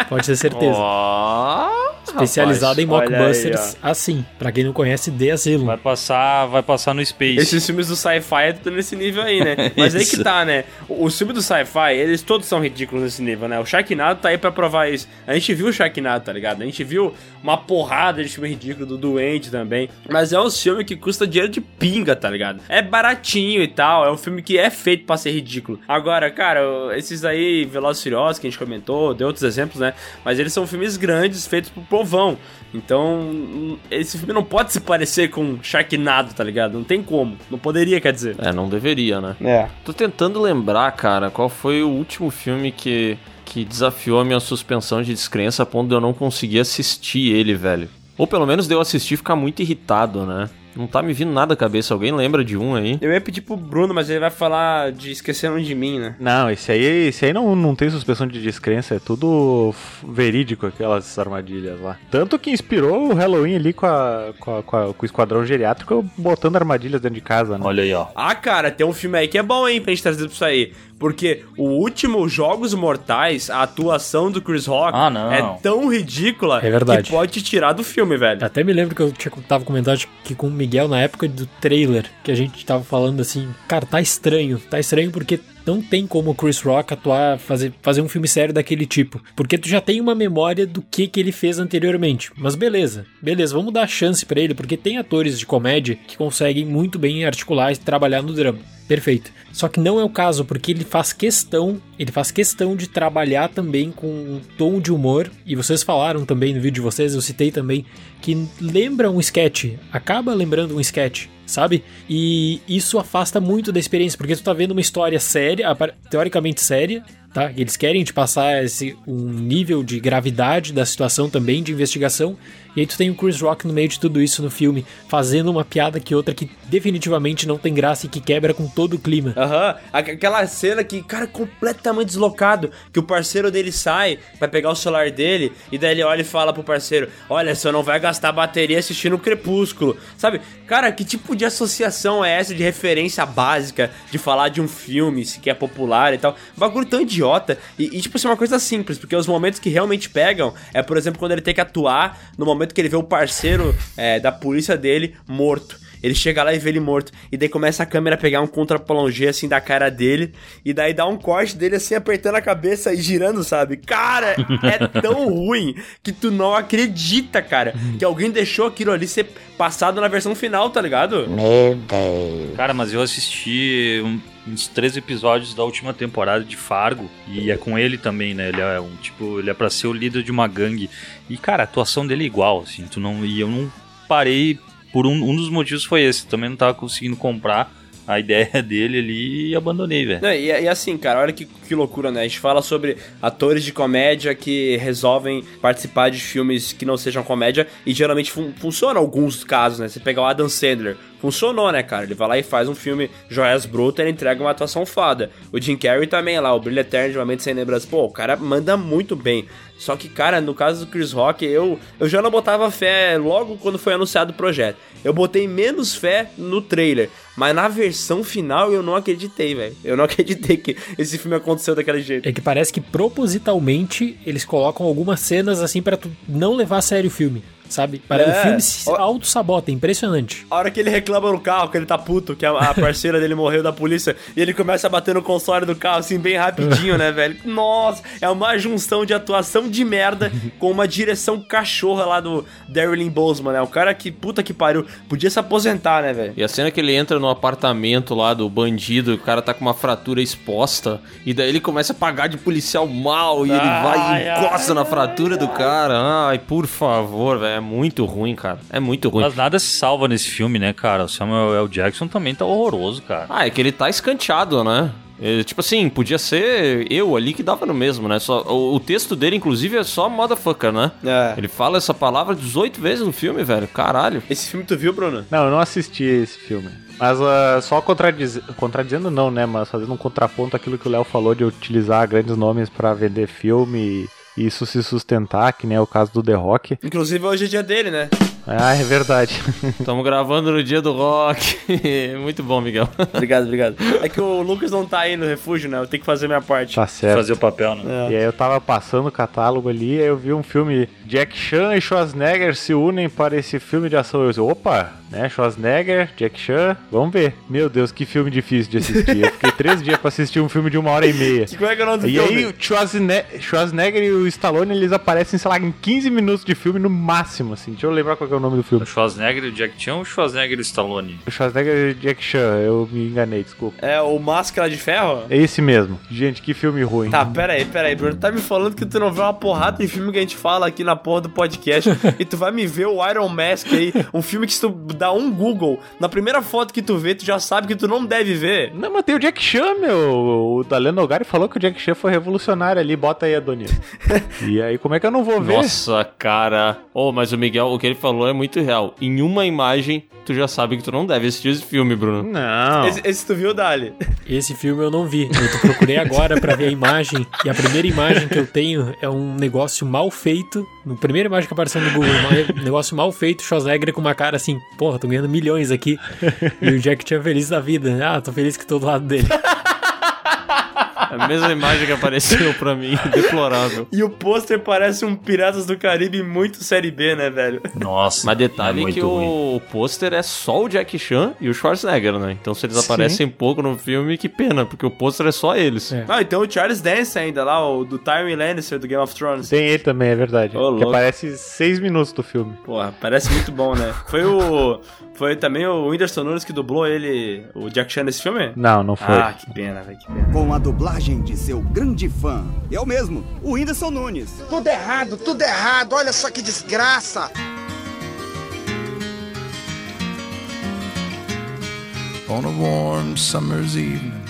Pode ter certeza. [LAUGHS] Oh, Especializado rapaz, em mockbusters assim. Pra quem não conhece, The Asylum. Vai passar, vai passar no Space. Esses filmes do sci-fi estão nesse nível aí, né? [LAUGHS] Mas aí que tá, né? Os filmes do sci-fi, eles todos são ridículos nesse nível, né? O Sharknado tá aí pra provar isso. A gente viu o Sharknado, tá ligado? A gente viu uma porrada de filme ridículo do Doente também. Mas é um filme que custa dinheiro de pinga, tá ligado? É baratinho e tal. É um filme que é feito pra ser ridículo. Agora, cara, esses aí, Velozes e Furiosos, que a gente comentou, deu outros exemplos, né? Mas eles são filmes grandes, feitos pro povão. Então, esse filme não pode se parecer com Sharknado, tá ligado? Não tem como. Não poderia, quer dizer. É, não deveria, né? É. Tô tentando lembrar, cara, qual foi o último filme que, que desafiou a minha suspensão de descrença a ponto de eu não conseguir assistir ele, velho. Ou pelo menos de eu assistir e ficar muito irritado, né? Não tá me vindo nada à cabeça. Alguém lembra de um aí? Eu ia pedir pro Bruno, mas ele vai falar de Esqueceram de Mim, né? Não, esse aí, esse aí não, não tem suspensão de descrença. É tudo verídico, aquelas armadilhas lá. Tanto que inspirou o Halloween ali com, a, com, a, com, a, com o Esquadrão Geriátrico botando armadilhas dentro de casa, né? Olha aí, ó. Ah, cara, tem um filme aí que é bom, hein, pra gente trazer pra isso aí. Porque o último Jogos Mortais, a atuação do Chris Rock ah, não. é tão ridícula é verdade. que pode te tirar do filme, velho. Até me lembro que eu tinha, tava comentando que com o Miguel na época do trailer, que a gente tava falando assim, cara, tá estranho. Tá estranho porque não tem como o Chris Rock atuar, fazer, fazer um filme sério daquele tipo. Porque tu já tem uma memória do que, que ele fez anteriormente. Mas beleza, beleza, vamos dar chance para ele, porque tem atores de comédia que conseguem muito bem articular e trabalhar no drama. Perfeito. Só que não é o caso, porque ele faz questão, ele faz questão de trabalhar também com um tom de humor, e vocês falaram também no vídeo de vocês, eu citei também, que lembra um sketch, acaba lembrando um sketch, sabe? E isso afasta muito da experiência, porque tu tá vendo uma história séria, teoricamente séria, tá? Eles querem te passar esse, um nível de gravidade da situação também, de investigação, e aí tu tem o Chris Rock no meio de tudo isso no filme, fazendo uma piada que outra que definitivamente não tem graça e que quebra com todo o clima. Aham, uhum. aquela cena que, cara, completamente deslocado, que o parceiro dele sai, vai pegar o celular dele, e daí ele olha e fala pro parceiro, olha, você não vai gastar bateria assistindo o Crepúsculo, sabe? Cara, que tipo de associação é essa de referência básica, de falar de um filme, se que é popular e tal? Bagulho tão idiota, e, e tipo, isso é uma coisa simples, porque os momentos que realmente pegam, é, por exemplo, quando ele tem que atuar no momento que ele vê o parceiro é, da polícia dele morto. Ele chega lá e vê ele morto. E daí começa a câmera a pegar um contra-plongé assim da cara dele. E daí dá um corte dele assim, apertando a cabeça e girando, sabe? Cara, é tão [LAUGHS] ruim que tu não acredita, cara, que alguém deixou aquilo ali ser passado na versão final, tá ligado? Meu Deus. Cara, mas eu assisti um, uns três episódios da última temporada de Fargo e é com ele também, né? Ele é um tipo, ele é para ser o líder de uma gangue. E cara, a atuação dele é igual, assim, tu não e eu não parei por um, um dos motivos foi esse. Também não tava conseguindo comprar a [LAUGHS] ideia dele ali e abandonei, velho. E, e, assim, cara, olha que, que loucura, né? A gente fala sobre atores de comédia que resolvem participar de filmes que não sejam comédia e geralmente fun funciona alguns casos, né? Você pegar o Adam Sandler, funcionou, né, cara? Ele vai lá e faz um filme Joias Brutas, ele entrega uma atuação foda. O Jim Carrey também lá, o Brilho Eterno de uma Mente Sem Lembrança. Pô, o cara manda muito bem. Só que, cara, no caso do Chris Rock, eu, eu já não botava fé logo quando foi anunciado o projeto. Eu botei menos fé no trailer. Mas na versão final eu não acreditei, velho. Eu não [LAUGHS] acreditei que esse filme aconteceu daquele jeito. É que parece que propositalmente eles colocam algumas cenas assim para não levar a sério o filme sabe? Para é. o filme se auto-sabota, é impressionante. A hora que ele reclama no carro, que ele tá puto, que a, a parceira dele morreu da polícia, e ele começa a bater no console do carro, assim, bem rapidinho, né, velho? Nossa, é uma junção de atuação de merda com uma direção cachorra lá do Darylin Boseman, né? O cara que, puta que pariu, podia se aposentar, né, velho? E a cena que ele entra no apartamento lá do bandido, o cara tá com uma fratura exposta, e daí ele começa a pagar de policial mal, e ele vai e encosta ai, na fratura ai, do cara. Ai, por favor, velho é muito ruim, cara. É muito ruim. Mas nada se salva nesse filme, né, cara? O Samuel L. Jackson também tá horroroso, cara. Ah, é que ele tá escanteado, né? É, tipo assim, podia ser eu ali que dava no mesmo, né? Só, o, o texto dele, inclusive, é só motherfucker, né? É. Ele fala essa palavra 18 vezes no filme, velho. Caralho. Esse filme tu viu, Bruno? Não, eu não assisti esse filme. Mas uh, só contradiz... contradizendo não, né? Mas fazendo um contraponto àquilo que o Léo falou de utilizar grandes nomes para vender filme e isso se sustentar, que nem é o caso do The Rock. Inclusive hoje é dia dele, né? Ah, é verdade. [LAUGHS] Estamos gravando no dia do rock. [LAUGHS] Muito bom, Miguel. obrigado, obrigado. É que o Lucas não tá aí no refúgio, né? Eu tenho que fazer minha parte. Tá certo. Fazer o papel, né? É. E aí eu tava passando o catálogo ali, aí eu vi um filme Jack Chan e Schwarzenegger se unem para esse filme de ação. Eu disse, opa, né? Schwarzenegger, Jack Chan, vamos ver. Meu Deus, que filme difícil de assistir. Eu fiquei três dias pra assistir um filme de uma hora e meia. Como [LAUGHS] é que é o nome do e filme? E aí o Schwarzenegger, Schwarzenegger e o Stallone, eles aparecem, sei lá, em 15 minutos de filme no máximo, assim. Deixa eu lembrar qual é o nome do filme. O Schwarzenegger e o Jack Chan ou o Schwarzenegger e o Stallone? O Schwarzenegger e o Jack Chan, eu me enganei, desculpa. É o Máscara de Ferro? É esse mesmo. Gente, que filme ruim. Tá, pera aí, pera aí, Bruno. Tá me falando que tu não vê uma porrada de filme que a gente fala aqui na porra do podcast [LAUGHS] e tu vai me ver o Iron Mask aí, um filme que se tu dá um Google, na primeira foto que tu vê, tu já sabe que tu não deve ver. Não, mas tem o Jack Chan, meu. O Daleno Nogari falou que o Jack Chan foi revolucionário ali. Bota aí, Adonis. [LAUGHS] e aí, como é que eu não vou ver? Nossa, cara. Oh, mas o Miguel, o que ele falou é muito real. Em uma imagem, tu já sabe que tu não deve assistir esse filme, Bruno. Não. Esse, esse tu viu, Dali? Esse filme eu não vi. Eu procurei agora para ver a imagem. E a primeira imagem que eu tenho é um negócio mal feito. No primeira imagem que apareceu no Google, um negócio mal feito, Schwarzenegger com uma cara assim, porra, tô ganhando milhões aqui. E o Jack Chan feliz da vida. Ah, tô feliz que tô do lado dele. [LAUGHS] [LAUGHS] A mesma imagem que apareceu pra mim, [LAUGHS] deplorável. E o pôster parece um Piratas do Caribe muito série B, né, velho? Nossa. Mas detalhe é muito que o pôster é só o Jack Chan e o Schwarzenegger, né? Então se eles Sim. aparecem pouco no filme, que pena, porque o pôster é só eles. É. Ah, então o Charles Dance ainda lá, o do Tywin Lannister do Game of Thrones. Tem ele também, é verdade. Ô, que aparece seis minutos do filme. Porra, parece muito bom, né? Foi o. Foi também o Whindersson Nunes que dublou ele, o Jack Chan nesse filme? Não, não foi. Ah, que pena, velho, que pena. Com a dublagem de seu grande fã. Eu mesmo, o Whindersson Nunes. Tudo errado, tudo errado. Olha só que desgraça. On a warm summer's evening,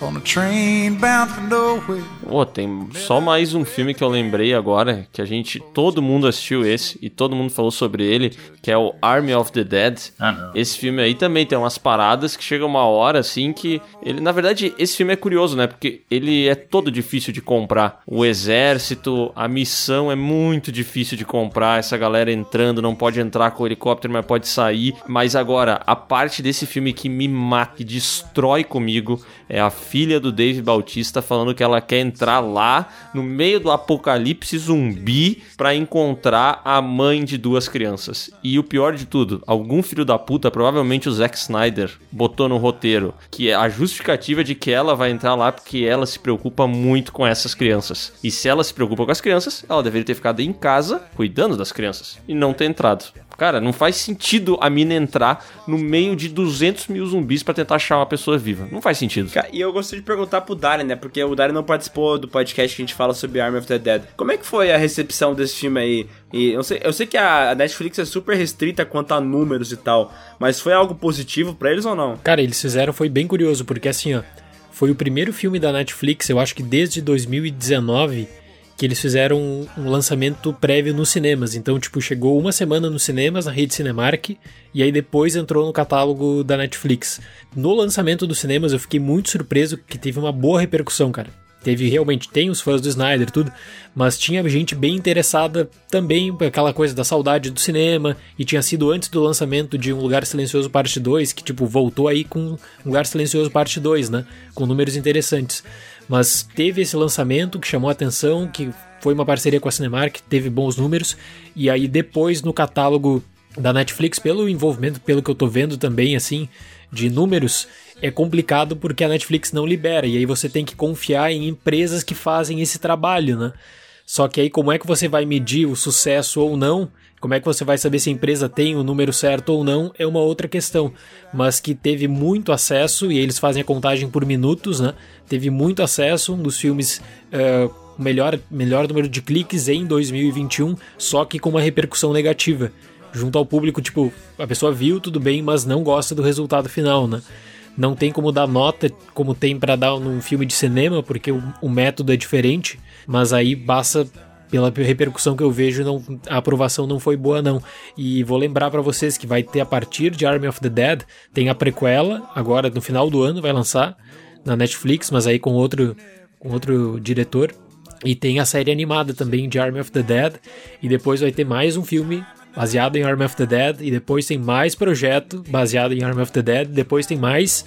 on a train bound for nowhere. Pô, tem só mais um filme que eu lembrei agora, que a gente, todo mundo assistiu esse, e todo mundo falou sobre ele, que é o Army of the Dead. Ah. Esse filme aí também tem umas paradas que chega uma hora, assim, que ele, na verdade, esse filme é curioso, né, porque ele é todo difícil de comprar. O exército, a missão é muito difícil de comprar, essa galera entrando, não pode entrar com o helicóptero, mas pode sair. Mas agora, a parte desse filme que me mata, que destrói comigo, é a filha do Dave Bautista falando que ela quer entrar lá no meio do apocalipse zumbi pra encontrar a mãe de duas crianças. E o pior de tudo, algum filho da puta, provavelmente o Zack Snyder, botou no roteiro que é a justificativa de que ela vai entrar lá porque ela se preocupa muito com essas crianças. E se ela se preocupa com as crianças, ela deveria ter ficado em casa cuidando das crianças e não ter entrado. Cara, não faz sentido a mina entrar no meio de 200 mil zumbis pra tentar achar uma pessoa viva. Não faz sentido. E eu gostaria de perguntar pro Darren, né? Porque o Darren não participou do podcast que a gente fala sobre Army of the Dead. Como é que foi a recepção desse filme aí? E eu sei, eu sei que a Netflix é super restrita quanto a números e tal, mas foi algo positivo pra eles ou não? Cara, eles fizeram, foi bem curioso, porque assim, ó, foi o primeiro filme da Netflix, eu acho que desde 2019, que eles fizeram um lançamento prévio nos cinemas. Então, tipo, chegou uma semana nos cinemas, na rede Cinemark, e aí depois entrou no catálogo da Netflix. No lançamento dos cinemas, eu fiquei muito surpreso que teve uma boa repercussão, cara. Teve realmente, tem os fãs do Snyder tudo, mas tinha gente bem interessada também por aquela coisa da saudade do cinema, e tinha sido antes do lançamento de Um Lugar Silencioso Parte 2, que tipo, voltou aí com Um Lugar Silencioso Parte 2, né? Com números interessantes. Mas teve esse lançamento que chamou a atenção, que foi uma parceria com a Cinemark, teve bons números, e aí depois no catálogo da Netflix, pelo envolvimento, pelo que eu tô vendo também, assim, de números, é complicado porque a Netflix não libera, e aí você tem que confiar em empresas que fazem esse trabalho, né? Só que aí como é que você vai medir o sucesso ou não? Como é que você vai saber se a empresa tem o número certo ou não? É uma outra questão. Mas que teve muito acesso, e eles fazem a contagem por minutos, né? Teve muito acesso, um dos filmes uh, melhor, melhor número de cliques em 2021, só que com uma repercussão negativa. Junto ao público, tipo, a pessoa viu, tudo bem, mas não gosta do resultado final, né? Não tem como dar nota como tem para dar num filme de cinema, porque o, o método é diferente, mas aí basta pela repercussão que eu vejo, não, a aprovação não foi boa não. E vou lembrar para vocês que vai ter a partir de Army of the Dead, tem a prequela, agora no final do ano vai lançar na Netflix, mas aí com outro com outro diretor. E tem a série animada também de Army of the Dead, e depois vai ter mais um filme baseado em Army of the Dead, e depois tem mais projeto baseado em Army of the Dead, depois tem mais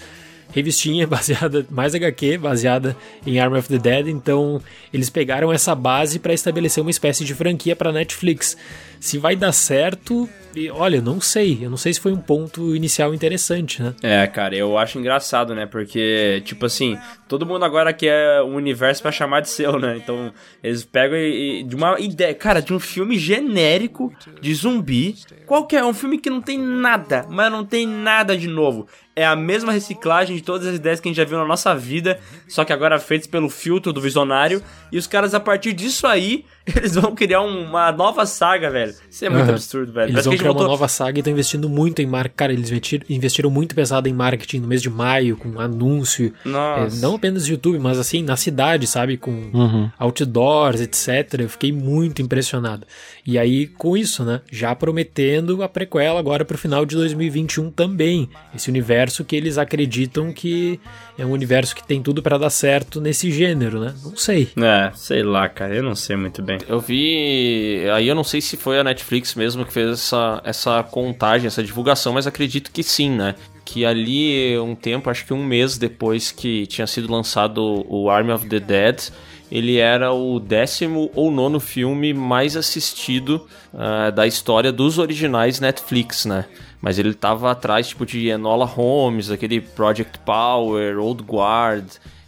revistinha [LAUGHS] baseada, mais HQ baseada em Army of the Dead, então eles pegaram essa base para estabelecer uma espécie de franquia para Netflix. Se vai dar certo, e, olha, eu não sei, eu não sei se foi um ponto inicial interessante, né? É, cara, eu acho engraçado, né? Porque, tipo assim, todo mundo agora quer um universo para chamar de seu, né? Então, eles pegam e, e, de uma ideia, cara, de um filme genérico de zumbi, qualquer, um filme que não tem nada, mas não tem nada de novo. É a mesma reciclagem de todas as ideias que a gente já viu na nossa vida, só que agora feitas pelo filtro do visionário. E os caras, a partir disso aí, [LAUGHS] eles vão criar um, uma nova saga, velho. Isso é muito uhum. absurdo, velho. Eles Parece vão criar voltou... uma nova saga e estão investindo muito em marketing. Cara, eles investiram muito pesado em marketing no mês de maio, com anúncio. É, não apenas no YouTube, mas assim, na cidade, sabe? Com uhum. outdoors, etc. Eu fiquei muito impressionado. E aí, com isso, né? Já prometendo a prequela agora pro final de 2021 também. Esse universo que eles acreditam que é um universo que tem tudo para dar certo nesse gênero, né? Não sei. É, sei lá, cara, eu não sei muito bem. Eu vi. Aí eu não sei se foi a Netflix mesmo que fez essa, essa contagem, essa divulgação, mas acredito que sim, né? que ali um tempo, acho que um mês depois que tinha sido lançado o Army of the Dead, ele era o décimo ou nono filme mais assistido uh, da história dos originais Netflix, né? Mas ele tava atrás, tipo, de Enola Holmes, aquele Project Power, Old Guard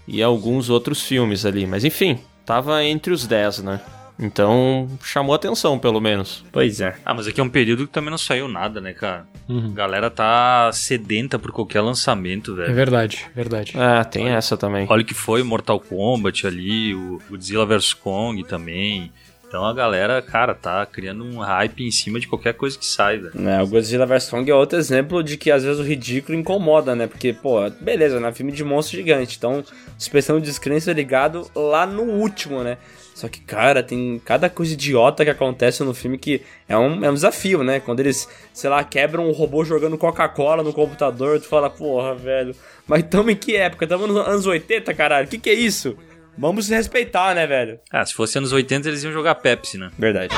e alguns outros filmes ali. Mas enfim, tava entre os dez, né? Então, chamou atenção, pelo menos. Pois é. Ah, mas aqui é um período que também não saiu nada, né, cara? Uhum. A galera tá sedenta por qualquer lançamento, velho. É verdade, verdade. É, tem Olha- essa também. Olha o que foi Mortal Kombat ali, o Godzilla vs Kong também. Então a galera, cara, tá criando um hype em cima de qualquer coisa que sai, velho. É, o Godzilla vs Kong é outro exemplo de que às vezes o ridículo incomoda, né? Porque, pô, beleza, né? Filme de monstro gigante. Então, suspensão de descrença ligado lá no último, né? Só que, cara, tem cada coisa idiota que acontece no filme que é um, é um desafio, né? Quando eles, sei lá, quebram um robô jogando Coca-Cola no computador, tu fala, porra, velho. Mas tamo em que época? Tamo nos anos 80, caralho. Que que é isso? Vamos se respeitar, né, velho? Ah, se fosse anos 80 eles iam jogar Pepsi, né? Verdade.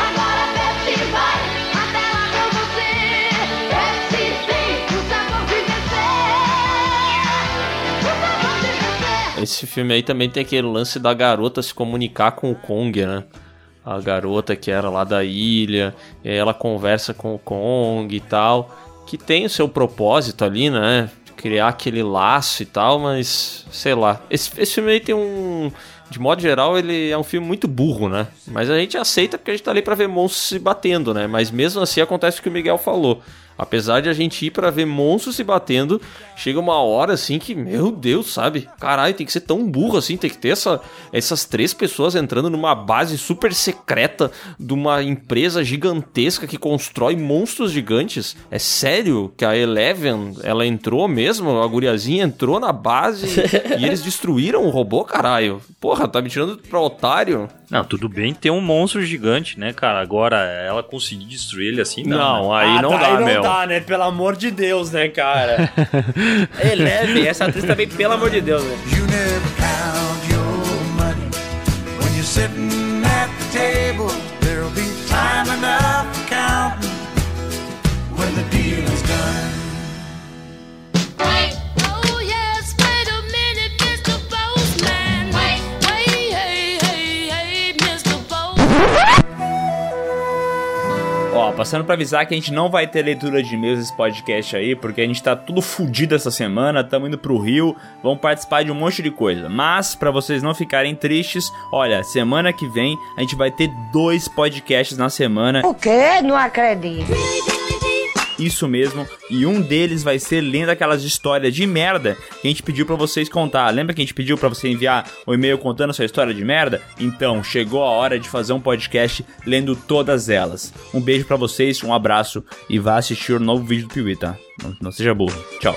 Esse filme aí também tem aquele lance da garota se comunicar com o Kong, né? A garota que era lá da ilha, ela conversa com o Kong e tal. Que tem o seu propósito ali, né? Criar aquele laço e tal, mas sei lá. Esse, esse filme aí tem um. De modo geral, ele é um filme muito burro, né? Mas a gente aceita porque a gente tá ali pra ver monstros se batendo, né? Mas mesmo assim acontece o que o Miguel falou. Apesar de a gente ir pra ver monstros se batendo, chega uma hora assim que, meu Deus, sabe? Caralho, tem que ser tão burro assim, tem que ter essa, essas três pessoas entrando numa base super secreta de uma empresa gigantesca que constrói monstros gigantes. É sério que a Eleven, ela entrou mesmo? A guriazinha entrou na base e [LAUGHS] eles destruíram o robô, caralho? Porra, tá me tirando pra otário? Não, tudo bem ter um monstro gigante, né, cara? Agora, ela conseguir destruir ele assim, não. Não, né? aí Ah, não tá, dá, aí não meu. Dá, né? Pelo amor de Deus, né, cara? [LAUGHS] Eleve, essa atriz também, pelo amor de Deus, né? You never count your money when you're sitting passando pra avisar que a gente não vai ter leitura de e-mails nesse podcast aí, porque a gente tá tudo fudido essa semana, tamo indo pro Rio, vamos participar de um monte de coisa. Mas, pra vocês não ficarem tristes, olha, semana que vem a gente vai ter dois podcasts na semana. O quê? Não acredito. Isso mesmo, e um deles vai ser lendo aquelas histórias de merda que a gente pediu pra vocês contar. Lembra que a gente pediu pra você enviar o e-mail contando a sua história de merda? Então, chegou a hora de fazer um podcast lendo todas elas. Um beijo pra vocês, um abraço e vá assistir o novo vídeo do Piuí, tá? Não, não seja burro. Tchau.